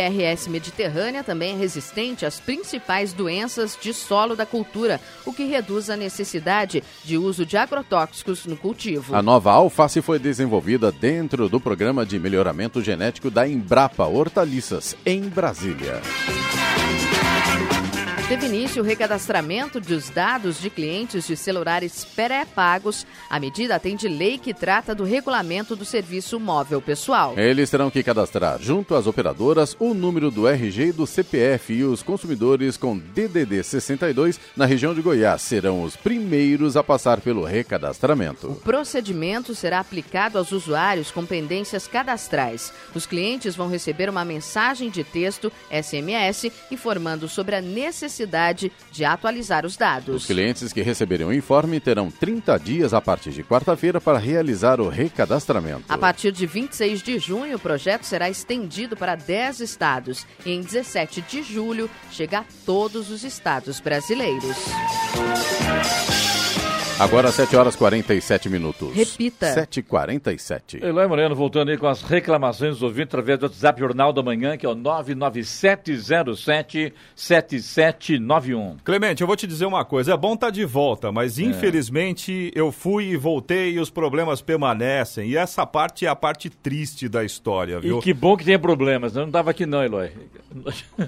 B: Mediterrânea também é resistente às principais doenças de solo da cultura, o que reduz a necessidade de uso de agrotóxicos no cultivo.
A: A nova alface foi desenvolvida dentro do programa de melhoramento genético da Embrapa Hortaliças, em Brasília.
B: Teve início o recadastramento dos dados de clientes de celulares pré-pagos. A medida atende lei que trata do regulamento do serviço móvel pessoal.
A: Eles terão que cadastrar junto às operadoras o número do RG e do CPF e os consumidores com DDD 62 na região de Goiás serão os primeiros a passar pelo recadastramento.
B: O procedimento será aplicado aos usuários com pendências cadastrais. Os clientes vão receber uma mensagem de texto SMS informando sobre a necessidade de atualizar os dados.
A: Os clientes que receberem o informe terão 30 dias a partir de quarta-feira para realizar o recadastramento.
B: A partir de 26 de junho, o projeto será estendido para 10 estados e em 17 de julho chega a todos os estados brasileiros.
A: Agora 7 horas 47 minutos.
B: Repita.
A: 7h47.
D: Eloy Moreno voltando aí com as reclamações dos ouvintes através do WhatsApp Jornal da Manhã, que é o 99707-7791.
C: Clemente, eu vou te dizer uma coisa, é bom estar de volta, mas infelizmente eu fui e voltei e os problemas permanecem. E essa parte é a parte triste da história, viu?
D: E que bom que tem problemas, eu não estava aqui não, Eloy.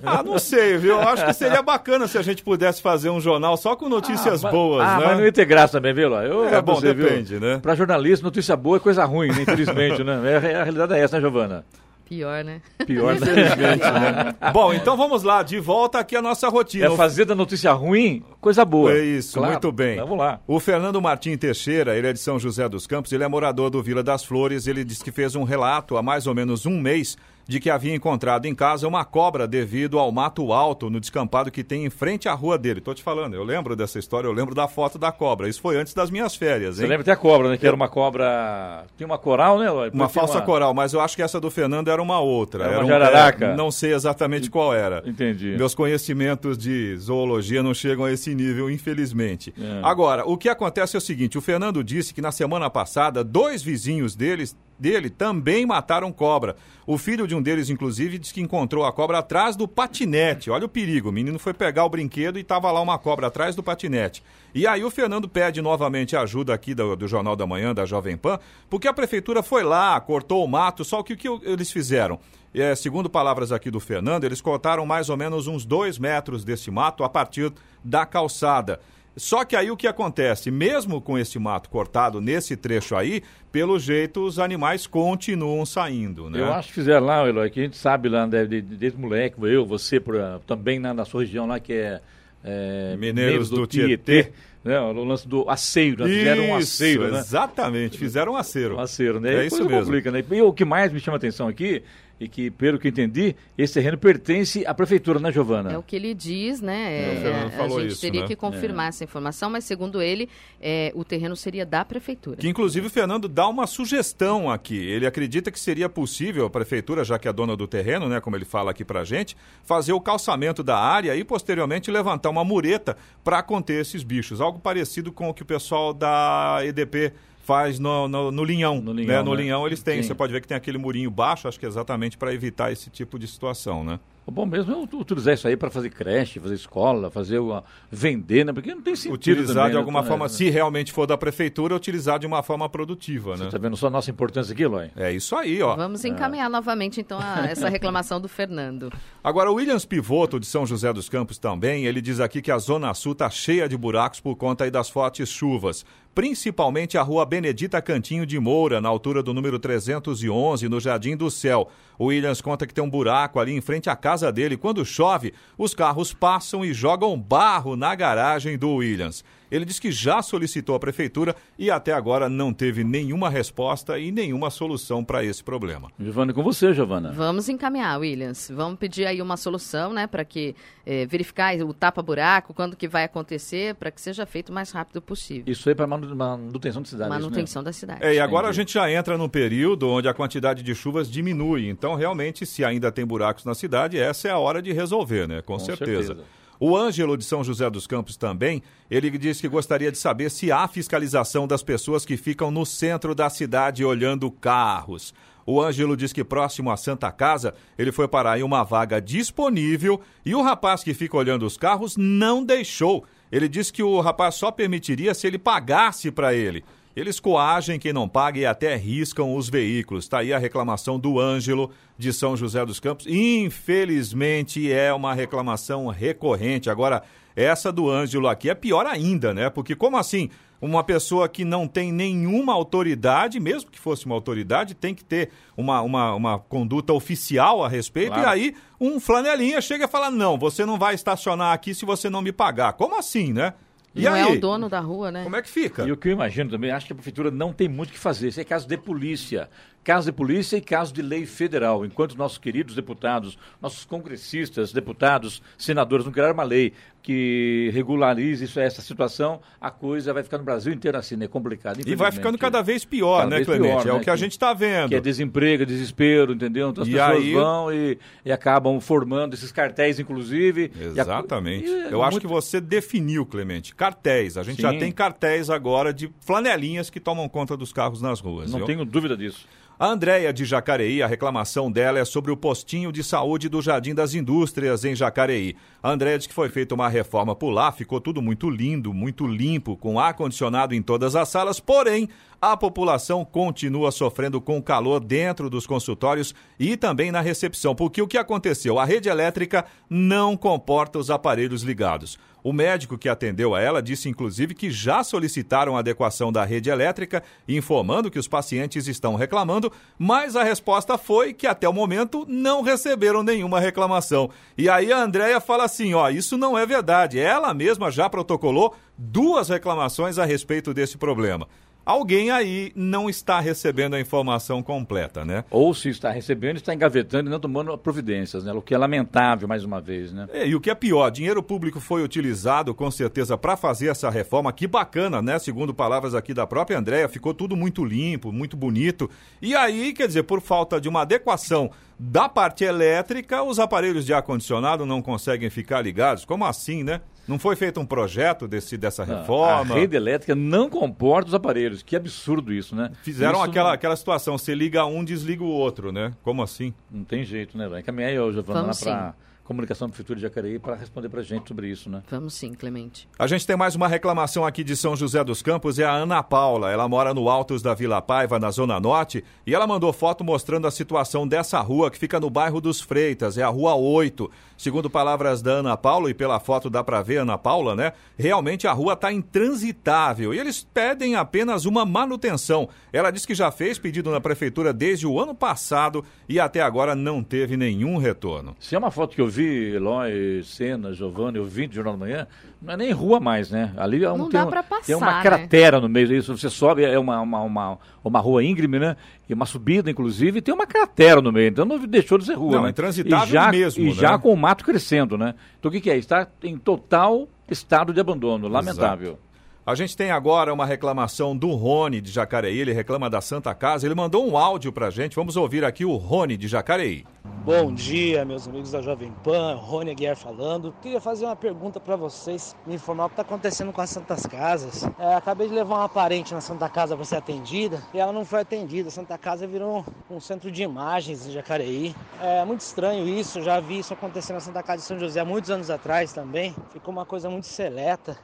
C: Ah, não sei, viu? Eu acho que seria bacana se a gente pudesse fazer um jornal só com notícias
D: Ah,
C: boas,
D: ah,
C: né?
D: mas não ia ter graça também, viu? Eu,
C: É bom,
D: você, viu?
C: depende, né?
D: Pra jornalista, notícia boa é coisa ruim, né? infelizmente, né? É, a realidade é essa, né, Giovana?
B: Pior, né?
D: Pior, né? <laughs>
C: Bom, então vamos lá, de volta aqui a nossa rotina.
D: É fazer da notícia ruim coisa boa.
C: É isso,
D: Claro.
C: muito bem.
D: Vamos lá.
C: O Fernando Martim Teixeira, ele é de São José dos Campos, ele é morador do Vila das Flores. Ele disse que fez um relato há mais ou menos um mês de que havia encontrado em casa uma cobra devido ao mato alto no descampado que tem em frente à rua dele. Tô te falando, eu lembro dessa história, eu lembro da foto da cobra. Isso foi antes das minhas férias,
D: Você
C: hein?
D: lembra até a cobra, né? Que era uma cobra. Tinha uma coral, né?
C: Uma
D: Depois tinha
C: falsa coral, mas eu acho que essa do Fernando era uma outra.
D: Era uma
C: um-
D: jararaca?
C: é, não sei exatamente qual era.
D: Entendi.
C: Meus conhecimentos de zoologia não chegam a esse nível, infelizmente.
D: É.
C: Agora, o que acontece é o seguinte: o Fernando disse que na semana passada, dois vizinhos deles dele também mataram cobra. O filho de um deles, inclusive, disse que encontrou a cobra atrás do patinete. Olha o perigo. O menino foi pegar o brinquedo e estava lá uma cobra atrás do patinete. E aí o Fernando pede novamente ajuda aqui do, do, Jornal da Manhã, da Jovem Pan, porque a prefeitura foi lá, cortou o mato, só que o que eles fizeram? É, segundo palavras aqui do Fernando, eles cortaram mais ou menos uns dois metros desse mato a partir da calçada. Só que aí o que acontece? Mesmo com esse mato cortado nesse trecho aí, pelo jeito os animais continuam saindo, né?
D: Eu acho que fizeram lá, Eloy, que a gente sabe lá, desde, desde moleque, eu, você, por, também na, na sua região lá, que é... é
C: Mineiros do, do Tietê. Tietê
D: né, o lance do aceiro, né? fizeram um aceiro, né?
C: Exatamente, fizeram um aceiro.
D: Um aceiro, né?
C: É isso mesmo.
D: Complica, né? E o que mais me chama a atenção aqui e que, pelo que entendi, esse terreno pertence à prefeitura, né, Giovana?
B: É o que ele diz, né? É, é, a gente isso, teria né? que confirmar é. essa informação, mas segundo ele, é, o terreno seria da prefeitura.
C: Que inclusive o Fernando dá uma sugestão aqui. Ele acredita que seria possível a prefeitura, já que é dona do terreno, né, como ele fala aqui pra gente, fazer o calçamento da área e posteriormente levantar uma mureta para conter esses bichos. Algo parecido com o que o pessoal da EDP faz no, no, no linhão. No linhão, né? no né? linhão eles têm, Sim. você pode ver que tem aquele murinho baixo, acho que é exatamente para evitar esse tipo de situação, né?
D: O bom mesmo é utilizar isso aí para fazer creche, fazer escola, fazer uma, vender, né? Porque não tem sentido.
C: Utilizar
D: também,
C: de
D: né?
C: alguma né? forma, se realmente for da prefeitura, utilizar de uma forma produtiva,
D: Você
C: né?
D: Está vendo só a nossa importância aqui, Lói?
C: É isso aí, ó.
B: Vamos encaminhar é. novamente, então, a, essa <laughs> reclamação do Fernando.
C: Agora, o Williams Pivoto, de São José dos Campos também, ele diz aqui que a Zona Sul está cheia de buracos por conta aí das fortes chuvas principalmente a rua Benedita Cantinho de Moura, na altura do número 311, no Jardim do Céu. O Williams conta que tem um buraco ali em frente à casa dele. Quando chove, os carros passam e jogam barro na garagem do Williams. Ele diz que já solicitou à prefeitura e até agora não teve nenhuma resposta e nenhuma solução para esse problema.
D: Giovana, com você, Giovana.
B: Vamos encaminhar, Williams. Vamos pedir aí uma solução, né, para que é, verificar o tapa-buraco, quando que vai acontecer, para que seja feito o mais rápido possível.
D: Isso aí para manutenção da cidade.
B: Manutenção
D: isso,
B: né? da cidade.
C: É, e agora Entendi. a gente já entra num período onde a quantidade de chuvas diminui. Então, realmente, se ainda tem buracos na cidade, essa é a hora de resolver, né? Com, com certeza. certeza. O Ângelo de São José dos Campos também, ele diz que gostaria de saber se há fiscalização das pessoas que ficam no centro da cidade olhando carros. O Ângelo diz que próximo à Santa Casa, ele foi parar em uma vaga disponível e o rapaz que fica olhando os carros não deixou. Ele disse que o rapaz só permitiria se ele pagasse para ele. Eles coagem quem não paga e até riscam os veículos. Está aí a reclamação do Ângelo de São José dos Campos. Infelizmente é uma reclamação recorrente. Agora, essa do Ângelo aqui é pior ainda, né? Porque como assim? Uma pessoa que não tem nenhuma autoridade, mesmo que fosse uma autoridade, tem que ter uma, uma, uma conduta oficial a respeito. Claro. E aí, um flanelinha chega e fala: Não, você não vai estacionar aqui se você não me pagar. Como assim, né?
B: E não é aí? é o dono da rua, né?
C: Como é que fica?
D: E o que eu imagino também, acho que a prefeitura não tem muito o que fazer. Isso é caso de polícia. Caso de polícia e caso de lei federal. Enquanto nossos queridos deputados, nossos congressistas, deputados, senadores não criaram uma lei que regularize isso, essa situação, a coisa vai ficar no Brasil inteiro assim, né? Complicado.
C: E vai ficando cada vez pior, cada né, vez Clemente? Pior, é né? o que a gente está vendo.
D: Que é desemprego, desespero, entendeu? Então as e pessoas aí... vão e, e, acabam formando esses cartéis, inclusive.
C: Exatamente. E a... Eu acho que você definiu, Clemente. Cartéis. A gente Sim. já tem cartéis agora de flanelinhas que tomam conta dos carros nas ruas.
D: Não
C: viu?
D: tenho dúvida disso.
C: A Andréia de Jacareí, a reclamação dela é sobre o postinho de saúde do Jardim das Indústrias em Jacareí. A Andréia diz que foi feita uma reforma por lá, ficou tudo muito lindo, muito limpo, com ar-condicionado em todas as salas, porém, a população continua sofrendo com calor dentro dos consultórios e também na recepção, porque o que aconteceu? A rede elétrica não comporta os aparelhos ligados. O médico que atendeu a ela disse, inclusive, que já solicitaram a adequação da rede elétrica, informando que os pacientes estão reclamando, mas a resposta foi que até o momento não receberam nenhuma reclamação. E aí a Andrea fala assim: ó, isso não é verdade. Ela mesma já protocolou duas reclamações a respeito desse problema alguém aí não está recebendo a informação completa, né?
D: Ou se está recebendo, está engavetando e não tomando providências, né? O que é lamentável, mais uma vez, né?
C: É, e o que é pior, dinheiro público foi utilizado, com certeza, para fazer essa reforma. Que bacana, né? Segundo palavras aqui da própria Andréia, ficou tudo muito limpo, muito bonito. E aí, quer dizer, por falta de uma adequação da parte elétrica, os aparelhos de ar-condicionado não conseguem ficar ligados. Como assim, né? Não foi feito um projeto desse, dessa reforma?
D: A rede elétrica não comporta os aparelhos. Que absurdo isso, né?
C: Fizeram
D: isso
C: aquela, aquela situação, você liga um, desliga o outro, né? Como assim?
D: Não tem jeito, né? Vai encaminhar eu, Giovana, lá para Comunicação do Futuro de Jacareí para responder para a gente sobre isso, né?
B: Vamos sim, Clemente.
C: A gente tem mais uma reclamação aqui de São José dos Campos, é a Ana Paula. Ela mora no Altos da Vila Paiva, na Zona Norte, e ela mandou foto mostrando a situação dessa rua que fica no bairro dos Freitas, é a Rua 8. Segundo palavras da Ana Paula, e pela foto dá para ver, Ana Paula, né? Realmente a rua está intransitável e eles pedem apenas uma manutenção. Ela disse que já fez pedido na prefeitura desde o ano passado e até agora não teve nenhum retorno.
D: Se é uma foto que eu vi, Eloy, Sena, Giovanni, eu vi de Jornal da Manhã, não é nem rua mais, né? Ali é um,
B: não
D: tem,
B: dá
D: um,
B: pra passar,
D: tem uma
B: né?
D: cratera no meio disso. Você sobe, é uma, uma, uma, uma rua íngreme, né? E uma subida, inclusive, e tem uma cratera no meio. Então não deixou de ser rua.
C: Não,
D: né?
C: é transitável
D: e já,
C: mesmo,
D: E
C: né?
D: já com o mato crescendo, né? Então o que, que é? Está em total estado de abandono. Lamentável.
C: Exato. A gente tem agora uma reclamação do Rony de Jacareí, ele reclama da Santa Casa, ele mandou um áudio pra gente, vamos ouvir aqui o Rony de Jacareí.
J: Bom dia, meus amigos da Jovem Pan, Rony Aguiar falando. Queria fazer uma pergunta para vocês, me informar o que está acontecendo com as Santas Casas. É, acabei de levar uma parente na Santa Casa para ser atendida e ela não foi atendida. A Santa Casa virou um centro de imagens em Jacareí. É muito estranho isso, já vi isso acontecer na Santa Casa de São José há muitos anos atrás também. Ficou uma coisa muito seleta.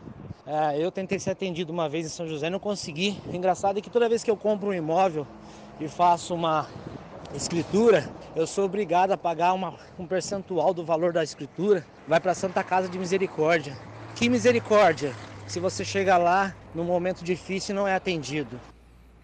J: É, eu tentei ser atendido uma vez em São José não consegui. O engraçado é que toda vez que eu compro um imóvel e faço uma escritura, eu sou obrigado a pagar uma, um percentual do valor da escritura, vai para a Santa Casa de Misericórdia. Que misericórdia! Se você chega lá num momento difícil e não é atendido.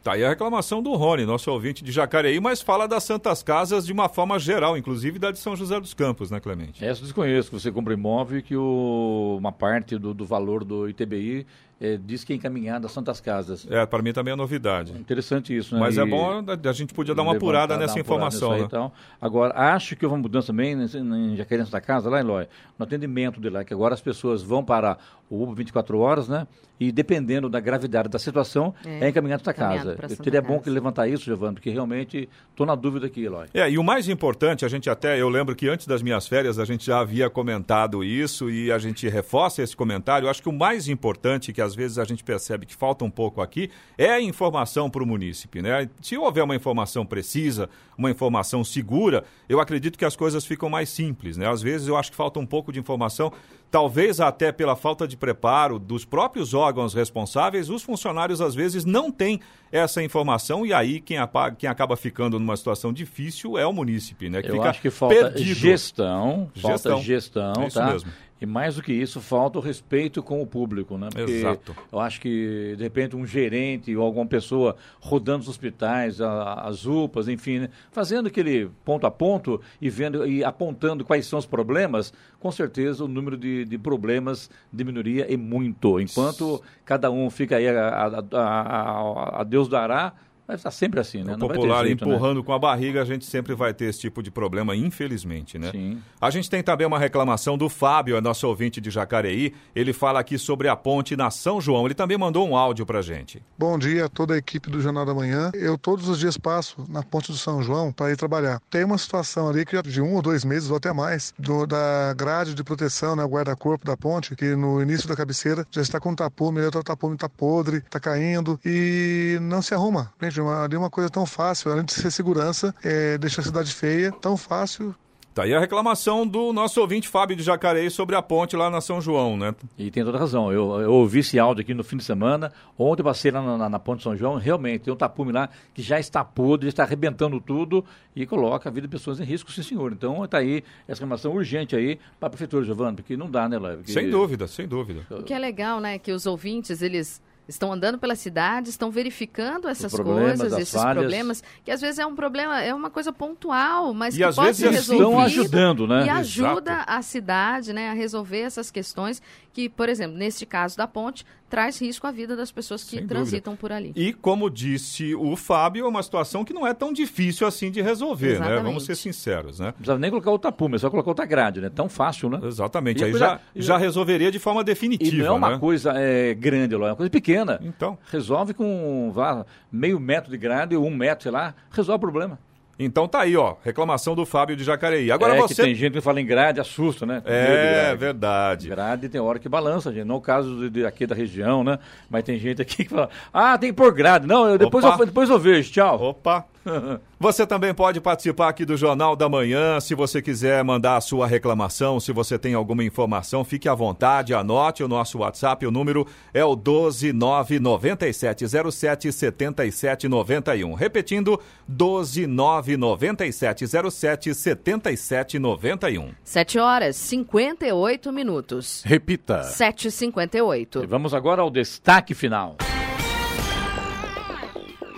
C: Tá aí a reclamação do Rony, nosso ouvinte de Jacareí, mas fala das Santas Casas de uma forma geral, inclusive da de São José dos Campos, né, Clemente?
D: Essa desconheço, que você compra imóvel e que o, uma parte do, do valor do ITBI é, diz que é encaminhada às Santas Casas.
C: É, para mim também é novidade.
D: Interessante isso, né?
C: Mas
D: e
C: é bom, a gente podia dar uma apurada nessa
D: uma
C: informação,
D: apurada
C: né?
D: Então. Agora, acho que houve uma mudança também em Jacareí Santa Casa, lá, Eloy, no atendimento de lá, que agora as pessoas vão para o UBA 24 horas, né? E dependendo da gravidade da situação, é, é encaminhado para casa. Eu teria bom que levantar isso, Giovanni, porque realmente estou na dúvida aqui, Eloy.
C: É, e o mais importante, a gente até, eu lembro que antes das minhas férias a gente já havia comentado isso e a gente reforça esse comentário. Eu acho que o mais importante, que às vezes a gente percebe que falta um pouco aqui, é a informação para o munícipe, né? Se houver uma informação precisa, uma informação segura, eu acredito que as coisas ficam mais simples, né? Às vezes eu acho que falta um pouco de informação, talvez até pela falta de preparo dos próprios órgãos responsáveis, os funcionários às vezes não têm essa informação e aí quem, apaga, quem acaba ficando numa situação difícil é o munícipe, né?
D: Que eu acho que falta
C: perdido.
D: gestão, falta
C: Gestão.
D: gestão,
C: É isso
D: tá?
C: mesmo.
D: E mais do que isso, falta o respeito com o público, né? Porque
C: Exato.
D: eu acho que, de repente, um gerente ou alguma pessoa rodando os hospitais, a- as UPAs, enfim, né? fazendo aquele ponto a ponto e vendo e apontando quais são os problemas, com certeza o número de, de problemas diminuiria e muito. Enquanto cada um fica aí a, a- a- Deus dará, vai estar sempre assim, né?
C: O
D: Não vai ter
C: popular
D: jeito, né?
C: empurrando com a barriga, a gente sempre vai ter esse tipo de problema, infelizmente, né?
D: Sim.
C: A gente tem também uma reclamação do Fábio, é nosso ouvinte de Jacareí. Ele fala aqui sobre a ponte na São João. Ele também mandou um áudio pra gente.
K: Bom dia a toda a equipe do Jornal da Manhã. Eu todos os dias passo na Ponte do São João para ir trabalhar. Tem uma situação ali que já de um ou dois meses ou até mais do- da grade de proteção, né, guarda-corpo da ponte, que no início da cabeceira já está com tapume, o tapume está podre, está caindo e não se arruma. Gente, uma, ali é uma coisa tão fácil, além de ser segurança, é, deixa a cidade feia, tão fácil.
C: Tá aí a reclamação do nosso ouvinte Fábio de Jacareí sobre a ponte lá na São João, né?
D: E tem toda razão. Eu, eu ouvi esse áudio aqui no fim de semana. Ontem eu passei lá na, na, na Ponte São João. Realmente, tem um tapume lá que já está podre, está arrebentando tudo e coloca a vida de pessoas em risco, sim, senhor. Então, está aí essa reclamação urgente aí para a Prefeitura, Giovanni, porque não dá, né, Léo? Porque-
C: Sem dúvida, sem dúvida.
B: O que é legal, né, que os ouvintes, eles estão andando pela cidade, estão verificando essas coisas,
D: as
B: esses
D: falhas.
B: problemas, que às vezes é um problema, é uma coisa pontual, mas
C: E
B: que
C: às
B: pode
C: vezes
B: ser
C: eles
B: resolvida.
D: estão ajudando, né?
B: E ajuda
C: Exato.
B: a cidade, né, a resolver essas questões que, por exemplo, neste caso da ponte, traz risco à vida das pessoas que
C: Sem
B: transitam por ali.
C: E como disse o Fábio, é uma situação que não é tão difícil assim de resolver, né?
B: Exatamente.
C: Vamos ser sinceros, né?
D: Não precisava nem colocar o tapume, é só colocar outra grade, né? Tão fácil, né?
C: Exatamente.
D: E
C: Aí
D: coisa-
C: já, já resolveria de forma
D: E
C: definitiva,
D: não é uma
C: né?
D: coisa é, grande, é uma coisa pequena.
C: Então,
D: Resolve com vá, meio metro de grade ou um metro, sei lá, resolve o problema.
C: Então tá aí, ó, reclamação do Fábio de Jacareí. Agora
D: é
C: você.
D: que tem gente que fala em grade, assusta, né?
C: É,
D: grade.
C: verdade.
D: Grade tem hora que balança, gente. Não o caso de, de aqui da região, né? Mas tem gente aqui que fala, ah, tem que pôr grade. Não, eu, depois, eu, depois eu vejo, tchau.
C: Opa! <laughs> Você também pode participar aqui do Jornal da Manhã. Se você quiser mandar a sua reclamação, se você tem alguma informação, fique à vontade, anote o nosso WhatsApp. O número é o 12997077791. Repetindo, 12997077791.
B: 7 horas 58 minutos.
A: Repita.
B: 7h58.
D: E vamos agora ao destaque final.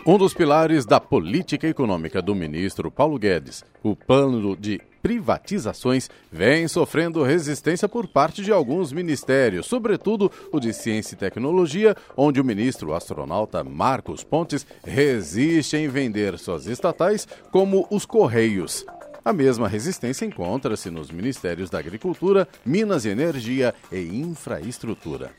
A: Um dos pilares da política econômica do ministro Paulo Guedes, o plano de privatizações, vem sofrendo resistência por parte de alguns ministérios, sobretudo o de Ciência e Tecnologia, onde o ministro astronauta Marcos Pontes resiste em vender suas estatais como os Correios. A mesma resistência encontra-se nos ministérios da Agricultura, Minas e Energia e Infraestrutura.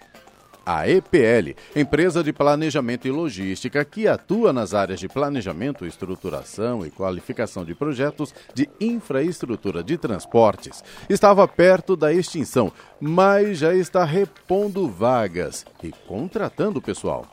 A: A EPL, empresa de planejamento e logística que atua nas áreas de planejamento, estruturação e qualificação de projetos de infraestrutura de transportes, estava perto da extinção, mas já está repondo vagas e contratando pessoal.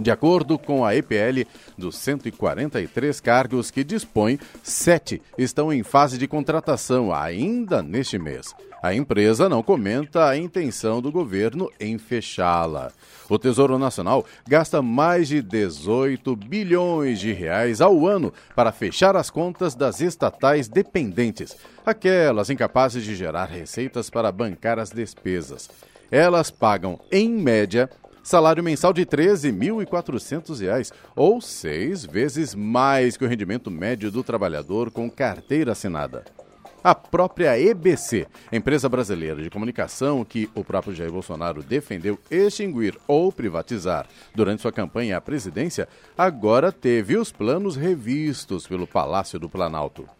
A: De acordo com a EPL, dos 143 cargos que dispõe, sete estão em fase de contratação ainda neste mês. A empresa não comenta a intenção do governo em fechá-la. O Tesouro Nacional gasta mais de 18 bilhões de reais ao ano para fechar as contas das estatais dependentes, aquelas incapazes de gerar receitas para bancar as despesas. Elas pagam, em média, salário mensal de R$ 13.400, ou seis vezes mais que o rendimento médio do trabalhador com carteira assinada. A própria EBC, empresa brasileira de comunicação que o próprio Jair Bolsonaro defendeu extinguir ou privatizar durante sua campanha à presidência, agora teve os planos revistos pelo Palácio do Planalto.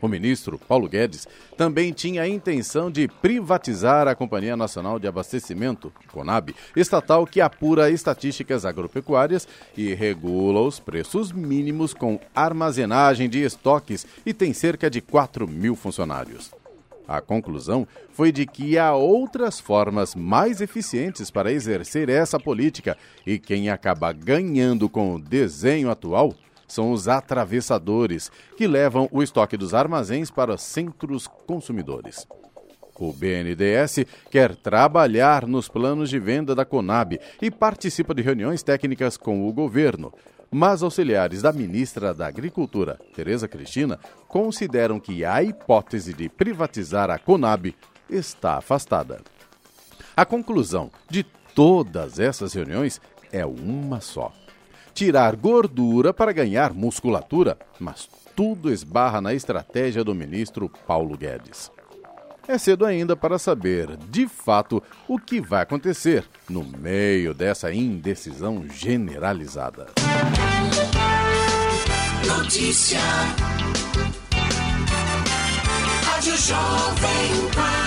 A: O ministro Paulo Guedes também tinha a intenção de privatizar a Companhia Nacional de Abastecimento, CONAB, estatal que apura estatísticas agropecuárias e regula os preços mínimos com armazenagem de estoques e tem cerca de 4 mil funcionários. A conclusão foi de que há outras formas mais eficientes para exercer essa política e quem acaba ganhando com o desenho atual são os atravessadores, que levam o estoque dos armazéns para centros consumidores. O BNDES quer trabalhar nos planos de venda da Conab e participa de reuniões técnicas com o governo. Mas auxiliares da ministra da Agricultura, Tereza Cristina, consideram que a hipótese de privatizar a Conab está afastada. A conclusão de todas essas reuniões é uma só tirar gordura para ganhar musculatura, mas tudo esbarra na estratégia do ministro Paulo Guedes. É cedo ainda para saber, de fato, o que vai acontecer no meio dessa indecisão generalizada.
L: Notícia. Rádio Jovem Pan.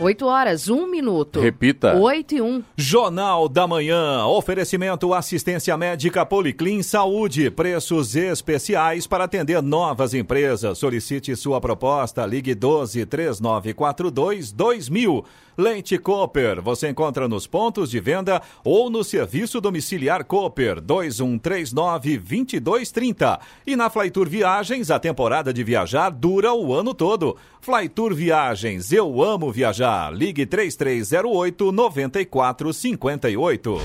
B: 8 horas, 1 minuto.
A: Repita.
B: 8 e 1.
C: Jornal da Manhã. Oferecimento assistência médica Policlin Saúde. Preços especiais para atender novas empresas. Solicite sua proposta. Ligue 12 3942 2000. Leite Cooper. Você encontra nos pontos de venda ou no serviço domiciliar Cooper 2139 2230. E na Flytour Viagens, a temporada de viajar dura o ano todo. Flytour Viagens. Eu amo viajar. Ligue 3308 9458.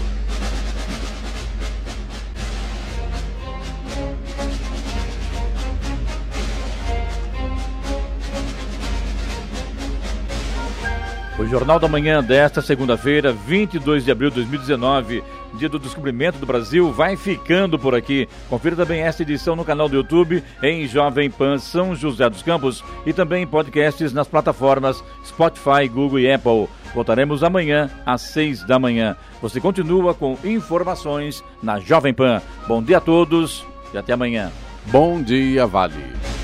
D: O Jornal da Manhã desta segunda-feira, 22 de abril de 2019, dia do descobrimento do Brasil, vai ficando por aqui. Confira também esta edição no canal do YouTube, em Jovem Pan São José dos Campos e também podcasts nas plataformas Spotify, Google e Apple. Voltaremos amanhã às 6 da manhã. Você continua com informações na Jovem Pan. Bom dia a todos e até amanhã.
A: Bom dia, Vale.